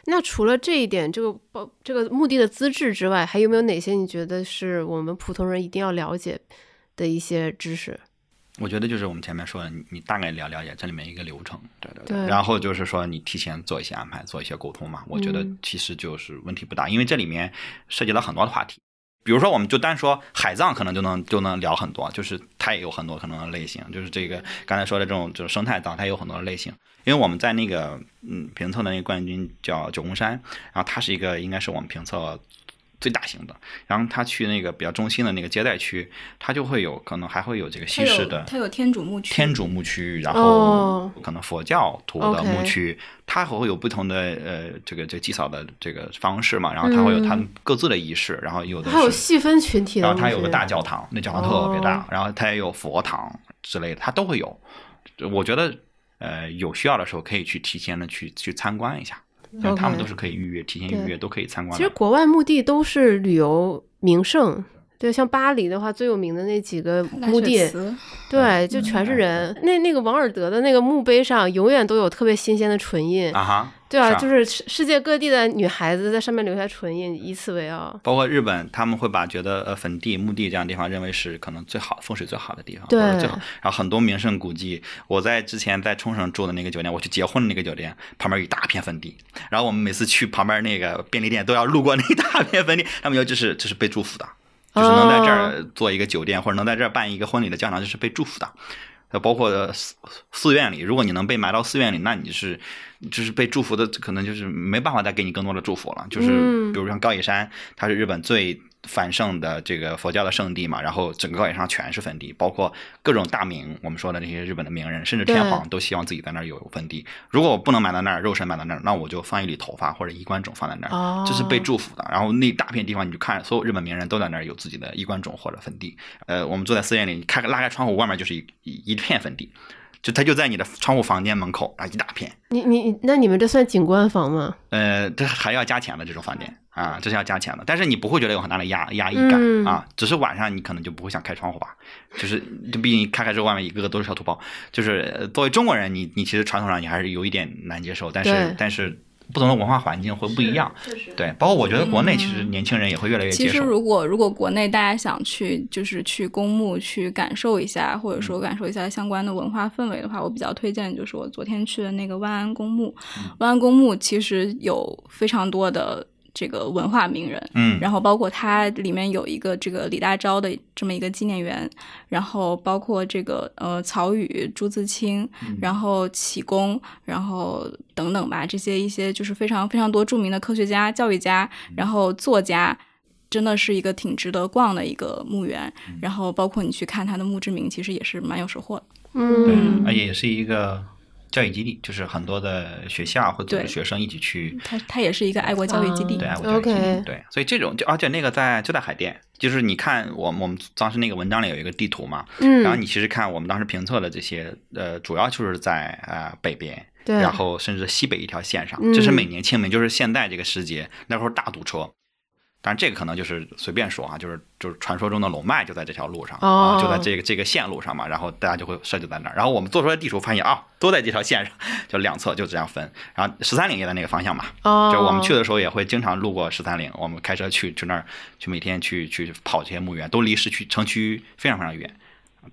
那除了这一点，这个包这个墓地的资质之外，还有没有哪些你觉得是我们普通人一定要了解的一些知识？我觉得就是我们前面说的，你你大概了了解这里面一个流程，对对对。然后就是说你提前做一些安排，做一些沟通嘛，我觉得嗯。其实就是问题不大，因为这里面涉及到很多的话题。比如说，我们就单说海葬，可能就能就能聊很多，就是它也有很多可能的类型，就是这个刚才说的这种就是生态葬，它有很多的类型。因为我们在那个嗯评测的那个冠军叫九宫山，然后它是一个应该是我们评测最大型的，然后他去那个比较中心的那个接待区，他就会有可能还会有这个西式的他有天主墓区，天主墓区，然哦。后可能佛教徒的墓区，它还会有不同的呃这个这个祭扫的这个方式嘛，然后它会有他们各自的仪式，然后有的还有，细分群体的然，后它有个大教堂，那教堂特别大哦，然后它也有佛堂之类的，它都会有。我觉得呃有需要的时候可以去提前的去去参观一下，因为他们都是可以预约，提前预约都可以参观其实。国外墓地都是旅游名胜，对，像巴黎的话，最有名的那几个墓地对，就全是人。那那个王尔德的那个墓碑上，永远都有特别新鲜的唇印。啊哈，对啊，就是世世界各地的女孩子在上面留下唇印，以此为傲。包括日本，他们会把觉得呃坟地、墓地这样的地方认为是可能最好风水最好的地方，对或者最好。然后很多名胜古迹，我在之前在冲绳住的那个酒店，我去结婚的那个酒店旁边有一大片坟地，然后我们每次去旁边那个便利店都要路过那一大片坟地，他们说就是就是被祝福的，就是能在这儿做一个酒店或者能在这儿办一个婚礼的教堂，就是被祝福的。呃，包括呃寺寺院里，如果你能被埋到寺院里，那你是就是被祝福的，可能就是没办法再给你更多的祝福了。就是嗯比如像高野山，它是日本最繁盛的这个佛教的圣地嘛，然后整个高野山全是坟地，包括各种大名，我们说的那些日本的名人，甚至天皇都希望自己在那儿有坟地。如果我不能埋到那儿，肉身埋到那儿，那我就放一缕头发或者衣冠冢放在那儿，哦这是被祝福的。然后那大片地方，你就看所有日本名人都在那儿有自己的衣冠冢或者坟地。呃，我们坐在寺院里，你开拉开窗户，外面就是一一一片坟地。就它就在你的窗户房间门口啊，一大片。你你你那你们这算景观房吗？呃，这还要加钱的这种房间啊，这是要加钱的。但是你不会觉得有很大的压压抑感、嗯啊，只是晚上你可能就不会想开窗户吧，就是就毕竟开开之后外面一个个都是小土包，就是呃作为中国人，你你其实传统上你还是有一点难接受，但是但是不同的文化环境会不一样，对，包括我觉得国内其实年轻人也会越来越其实，如果如果国内大家想去，就是去公墓去感受一下，或者说嗯。感受一下相关的文化氛围的话，我比较推荐就是我昨天去的那个万安公墓。嗯。万安公墓其实有非常多的这个文化名人，嗯，然后包括它里面有一个这个李大钊的这么一个纪念园，然后包括这个呃曹禺、朱自清，嗯然后启功，然后等等吧，这些一些就是非常非常多著名的科学家、教育家，嗯然后作家。真的是一个挺值得逛的一个墓园，嗯然后包括你去看它的墓志铭，其实也是蛮有收获的。对嗯，而且也是一个教育基地，就是很多的学校会组织学生一起去它它也是一个爱国教育基地。对爱国教育基地对，所以这种就而且那个在就在海淀，就是你看我我们当时那个文章里有一个地图嘛，嗯，然后你其实看我们当时评测的这些呃，主要就是在呃北边。对，然后甚至西北一条线上，嗯这是每年清明，就是现在这个时节，那会儿大堵车。当然，这个可能就是随便说啊，就是就是传说中的龙脉就在这条路上、哦啊，就在这个这个线路上嘛，然后大家就会设计在那儿。然后我们做出来地图发现啊，都在这条线上，就两侧就这样分。然后十三陵也在那个方向嘛，哦，就我们去的时候也会经常路过十三陵，我们开车去去那儿，去每天去去跑这些墓园，都离市区城区非常非常远。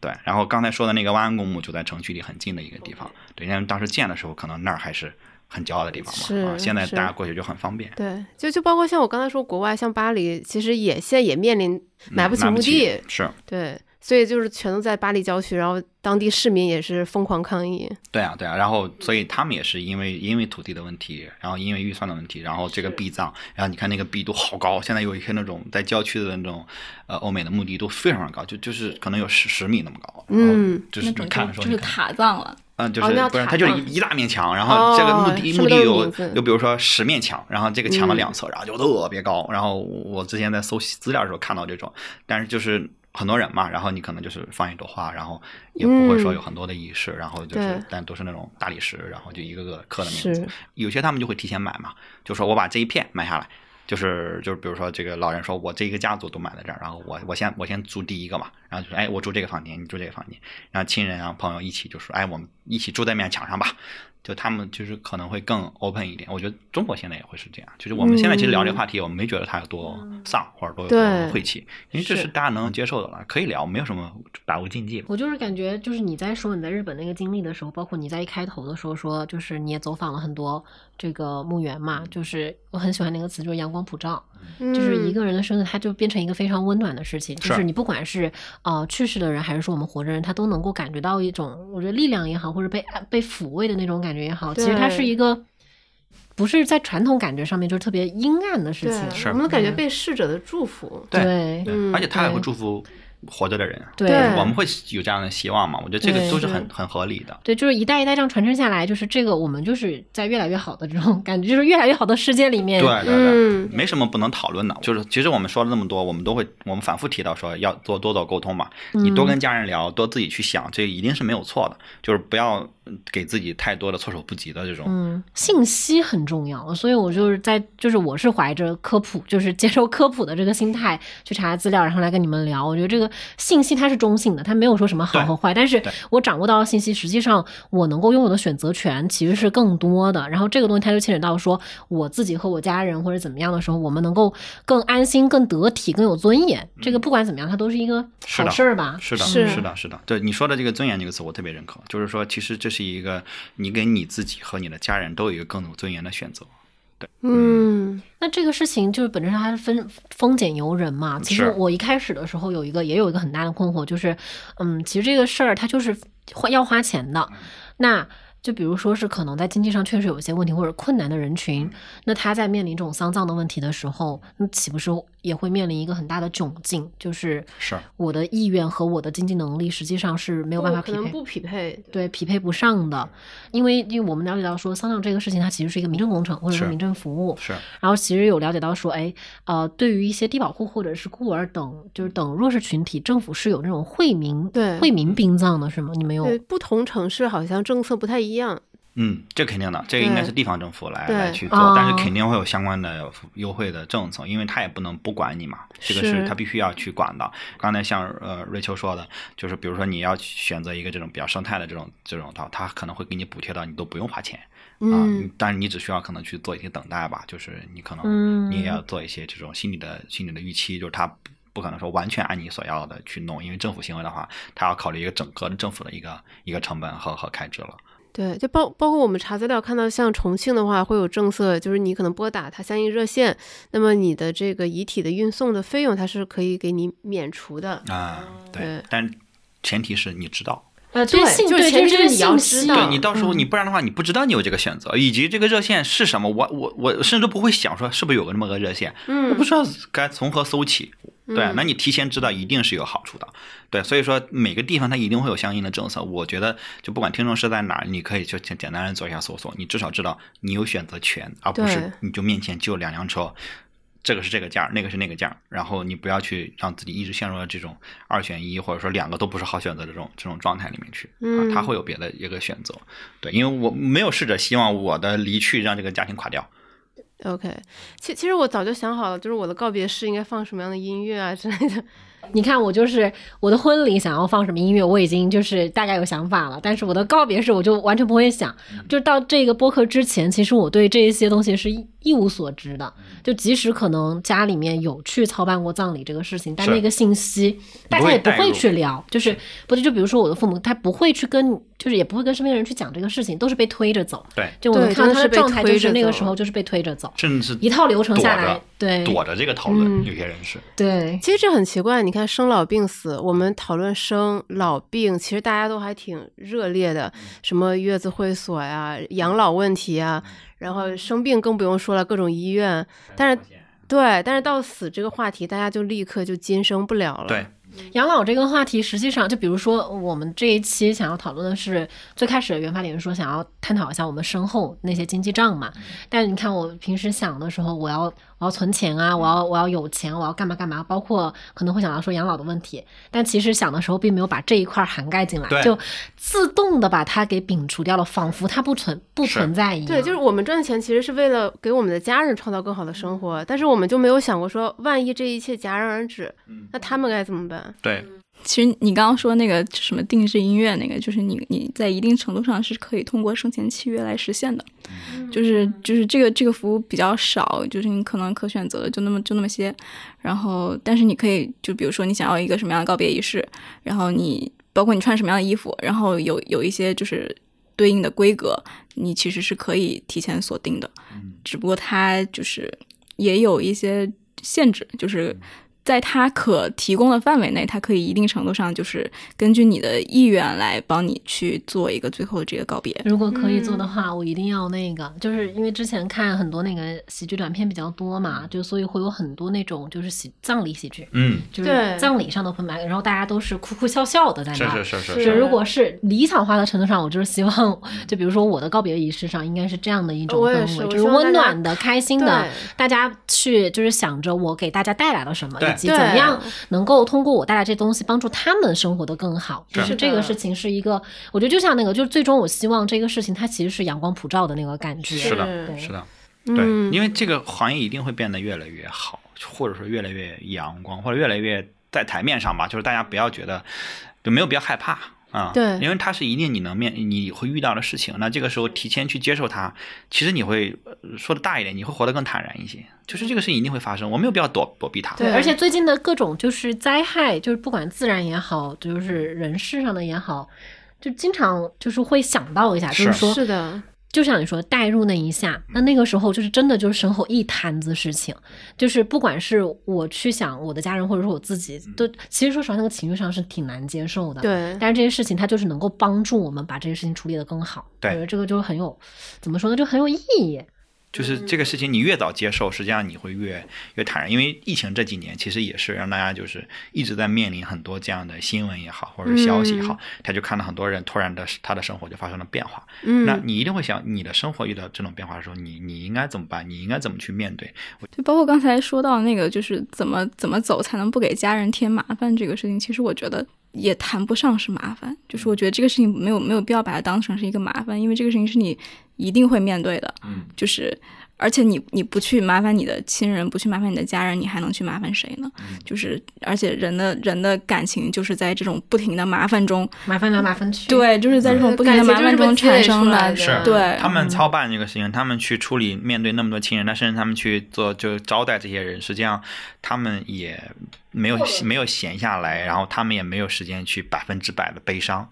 对，然后刚才说的那个万安公墓就在城区里很近的一个地方，对，因为当时建的时候可能那儿还是很骄傲的地方是嘛，啊，现在大家过去就很方便。对，就就包括像我刚才说，国外像巴黎，其实也现在也面临买不起嗯墓地，是对，所以就是全都在巴黎郊区，然后当地市民也是疯狂抗议。对啊，对啊，然后所以他们也是因为因为土地的问题，然后因为预算的问题，然后这个壁葬，然后你看那个壁都好高，现在有一些那种在郊区的那种呃欧美的墓地都非常高，就就是可能有十十米那么高，嗯就是你看的时候就就是塔葬了，嗯，就是不是它就是一一大面墙，然后这个墓地墓地有有比如说十面墙，然后这个墙的嗯两侧，然后就特别高。然后我之前在搜资料的时候看到这种，但是就是很多人嘛，然后你可能就是放一朵花，然后也不会说嗯有很多的仪式，然后就是但都是那种大理石，然后就一个个刻的名字。有些他们就会提前买嘛，就说我把这一片买下来。就是就是，比如说这个老人说，我这一个家族都买在这儿，然后我我先我先租第一个嘛，然后就说，哎，我住这个房间，你住这个房间，然后亲人啊朋友一起就说，哎，我们一起住在面墙上吧。就他们就是可能会更 open 一点，我觉得中国现在也会是这样。就是我们现在其实聊这个话题，我们没觉得它有多丧或者多有多晦气，因为这是是大家能接受的了，可以聊，没有什么百无禁忌。我就是感觉，就是你在说你在日本那个经历的时候，包括你在一开头的时候说，就是你也走访了很多这个墓园嘛，就是我很喜欢那个词，就是阳光普照，就是一嗯个人的生日，它就变成一个非常温暖的事情。就是是你不管是呃去世的人，还是说我们活着人，他都能够感觉到一种，我觉得力量也好，或者被爱被抚慰的那种感觉也好，其实它是一个不是在传统感觉上面就是特别阴暗的事情。我们感觉被逝者的祝福。对对对，嗯而且他也会祝福活着的人，对对我们会有这样的希望嘛？我觉得这个都是是很很合理的。对，就是一代一代这样传承下来，就是这个我们就是在越来越好的这种感觉，就是越来越好的世界里面。对对对，嗯，没什么不能讨论的。就是其实我们说了那么多，我们都会我们反复提到说要多多做沟通嘛。你多跟家人聊，多自己去想，这一定是没有错的。就是不要给自己太多的措手不及的这种。嗯，信息很重要，所以我就是在，就是我是怀着科普，就是接受科普的这个心态去查资料，然后来跟你们聊。我觉得这个信息它是中性的，它没有说什么好和坏，但是我掌握到的信息，实际上我能够拥有的选择权其实是更多的。然后这个东西它就牵扯到说我自己和我家人或者怎么样的时候，我们能够更安心、更得体、更有尊严。这个不管怎么样，它都是一个好事儿吧？是的，是是的，是的。对你说的这个尊严这个词，我特别认可。就是说，其实这是一个你给你自己和你的家人都有一个更有尊严的选择。嗯，那这个事情就是本质上还是分丰俭由人嘛。其实我一开始的时候有一个也有一个很大的困惑，就是，嗯，其实这个事儿它就是花要花钱的，那。就比如说是可能在经济上确实有一些问题或者困难的人群，那他在面临这种丧葬的问题的时候，那岂不是也会面临一个很大的窘境？就是是我的意愿和我的经济能力实际上是没有办法匹配。可能不匹配。对，匹配不上的，因为因为我们了解到说丧葬这个事情，它其实是一个民政工程或者说是民政服务，是，然后其实有了解到说，哎，呃，对于一些低保户或者是孤儿等，就是等弱势群体，政府是有那种惠民对惠民殡葬的，是吗？你们有？对，不同城市好像政策不太一样。嗯，这肯定的，这个应该是地方政府来来去做，哦但是肯定会有相关的优惠的政策，因为他也不能不管你嘛，这个是是他必须要去管的。刚才像呃瑞秋说的，就是比如说你要选择一个这种比较生态的这种这种套，他可能会给你补贴到你都不用花钱啊，嗯，但是你只需要可能去做一些等待吧，就是你可能嗯你也要做一些这种心理的心理的预期，就是他。不可能说完全按你所要的去弄，因为政府行为的话，他要考虑一个整个的政府的一个一个成本和和开支了。对，就包包括我们查资料看到，像重庆的话会有政策，就是你可能拨打它相应热线，那么你的这个遗体的运送的费用它是可以给你免除的。啊，对对，但前提是你知道，呃，对，就是前提你要，知道对你到时候嗯你不然的话，你不知道你有这个选择，以及这个热线是什么，我我我甚至都不会想说是不是有个那么个热线，我嗯不知道该从何搜起。对嗯，那你提前知道一定是有好处的。对，所以说每个地方它一定会有相应的政策。我觉得就不管听众是在哪儿，你可以就简简单的做一下搜索，你至少知道你有选择权，而不是你就面前就两辆车。这个是这个价，那个是那个价，然后你不要去让自己一直陷入了这种二选一，或者说两个都不是好选择的这种这种状态里面去他会有别的一个选择，对，因为我没有试着希望我的离去让这个家庭垮掉，OK，其其实我早就想好了，就是我的告别式应该放什么样的音乐啊之类的。你看，我就是我的婚礼想要放什么音乐，我已经就是大概有想法了，但是我的告别式我就完全不会想。就到这个播客之前，其实我对这一些东西是一一无所知的。就即使可能家里面有去操办过葬礼这个事情，但那个信息大家也不会去聊，就是不是就比如说我的父母，他不会去跟，就是也不会跟身边人去讲这个事情，都是被推着走。对，就我们看到他的状态，就是那个时候就是被推着走，甚至一套流程下来，对躲着这个讨论，嗯有些人是对。其实这很奇怪，你看生老病死，我们讨论生老病，其实大家都还挺热烈的，什么月子会所呀、养老问题啊，然后生病更不用说了，各种医院。但是对，但是到死这个话题，大家就立刻就今生不了了。对，养老这个话题，实际上就比如说我们这一期想要讨论的是最开始原发点说想要探讨一下我们身后那些经济账嘛。但是你看我平时想的时候，我要我要存钱啊，我要我要有钱，我要干嘛干嘛，包括可能会想到说养老的问题。但其实想的时候并没有把这一块涵盖进来，就自动的把它给摒除掉了，仿佛它不存不存在一样。对，就是我们赚钱其实是为了给我们的家人创造更好的生活，但是我们就没有想过说，万一这一切戛然而止，那他们该怎么办？对，其实你刚刚说那个什么定制音乐那个，就是你你在一定程度上是可以通过生前契约来实现的，就是就是这个这个服务比较少，就是你可能可选择的就那么就那么些，然后但是你可以就比如说你想要一个什么样的告别仪式，然后你包括你穿什么样的衣服，然后有有一些就是对应的规格，你其实是可以提前锁定的，只不过它就是也有一些限制，就是在它可提供的范围内，它可以一定程度上就是根据你的意愿来帮你去做一个最后这个告别。如果可以做嗯的话，我一定要那个，就是因为之前看很多那个喜剧短片比较多嘛，就所以会有很多那种就是喜葬礼喜剧，嗯，就是对葬礼上的喷白，然后大家都是哭哭笑笑的在那儿。是是是是，是就如果是理想化的程度上，我就是希望，就比如说我的告别仪式上，应该是这样的一种氛围，是就是温暖的、开心的，大家去就是想着我给大家带来了什么，怎么样能够通过我带来这东西帮助他们生活的更好。就是这个事情是一个，我觉得就像那个，就是最终我希望这个事情它其实是阳光普照的那个感觉。是的是的，对，嗯因为这个行业一定会变得越来越好，或者说越来越阳光，或者越来越在台面上吧。就是大家不要觉得就没有必要害怕啊，对因为它是一定你能面你会遇到的事情。那这个时候提前去接受它，其实你会呃说的大一点，你会活得更坦然一些。就是这个事情一定会发生，我没有必要躲躲避它。对而且最近的各种就是灾害，就是不管自然也好，就是人事上的也好，就经常就是会想到一下，就是是说，是的，就像你说带入那一下，那那个时候就是真的就是身后一摊子事情，就是不管是我去想我的家人，或者说我自己，都其实说实话，那个情绪上是挺难接受的。。对，但是这些事情它就是能够帮助我们把这些事情处理得更好，对我觉得这个就是很有，怎么说呢，就很有意义。就是这个事情，你越早接受，实际上你会越越坦然。因为疫情这几年，其实也是让大家就是一直在面临很多这样的新闻也好，或者是消息也好，他就看到很多人突然的他的生活就发生了变化。嗯，那你一定会想，你的生活遇到这种变化的时候，你你应该怎么办？你应该怎么去面对？就包括刚才说到那个，就是怎么怎么走才能不给家人添麻烦这个事情，其实我觉得也谈不上是麻烦，就是我觉得这个事情没有没有必要把它当成是一个麻烦，因为这个事情是你一定会面对的，嗯，就是而且你你不去麻烦你的亲人，不去麻烦你的家人，你还能去麻烦谁呢？就是而且人的人的感情就是在这种不停的麻烦中，麻烦来麻烦去，对，就是在这种不停的麻烦中产生的，是对，他们操办这个事情，他们去处理面对那么多亲人，那甚至他们去做就招待这些人，实际上他们也没有没有闲下来，然后他们也没有时间去百分之百的悲伤。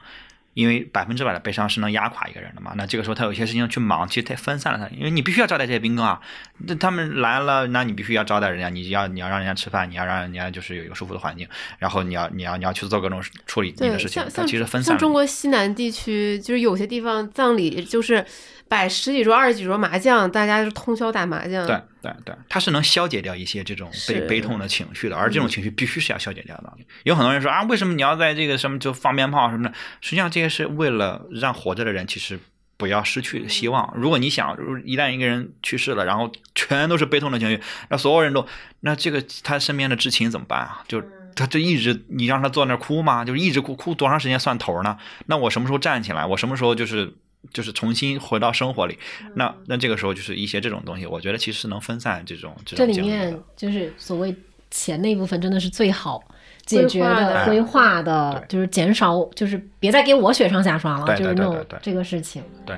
因为百分之百的悲伤是能压垮一个人的嘛。那这个时候他有些事情去忙，其实他分散了他，因为你必须要招待这些宾客啊，那他们来了，那你必须要招待人家，你要你要让人家吃饭，你要让人家就是有一个舒服的环境，然后你要你要你要去做各种处理你的，事情像，像它其实分散像中。国西南地区，就是有些地方葬礼就是摆十几桌、二十几桌麻将，大家就通宵打麻将。对对对，它是能消解掉一些这种悲悲痛的情绪的，而这种情绪必须是要消解掉的。有很多人说啊，为什么你要在这个什么就放鞭炮什么的？实际上这些是为了让活着的人其实不要失去希望。如果你想，一旦一个人去世了，然后全都是悲痛的情绪，那所有人都，那这个他身边的至亲怎么办啊？就他就一直你让他坐那儿哭吗？就是一直哭哭多长时间算头呢？那我什么时候站起来？我什么时候就是就是重新回到生活里？那那这个时候就是一些这种东西，我觉得其实是能分散这种这这里面就是所谓钱那一部分，真的是最好解决规划的的、规划的，对就是减少，就是别再给我雪上加霜了，对就是那种这个事情。对，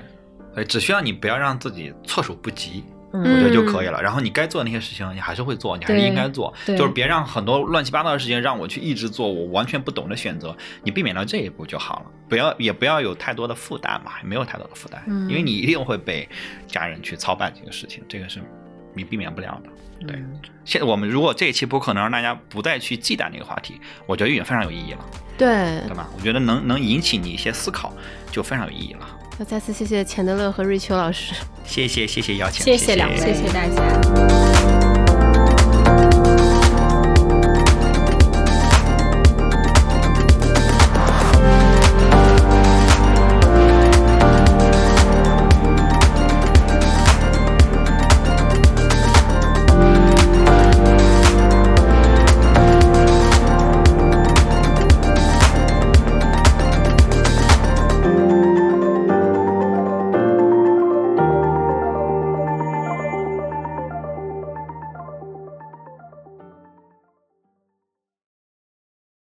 所以只需要你不要让自己措手不及，嗯我觉得就可以了。然后你该做的那些事情，你还是会做，你还是应该做，对就是别让很多乱七八糟的事情让我去一直做我完全不懂的选择，你避免到这一步就好了。不要也不要有太多的负担嘛，没有太多的负担，嗯因为你一定会被家人去操办这个事情，这个是你避免不了的。对，嗯现在我们如果这一期播客能让大家不再去忌惮这个话题，我觉得已经非常有意义了，对对吧？我觉得能能引起你一些思考，就非常有意义了。那再次谢谢钱德勒和瑞秋老师。谢谢谢谢邀请，谢谢两位谢谢大家。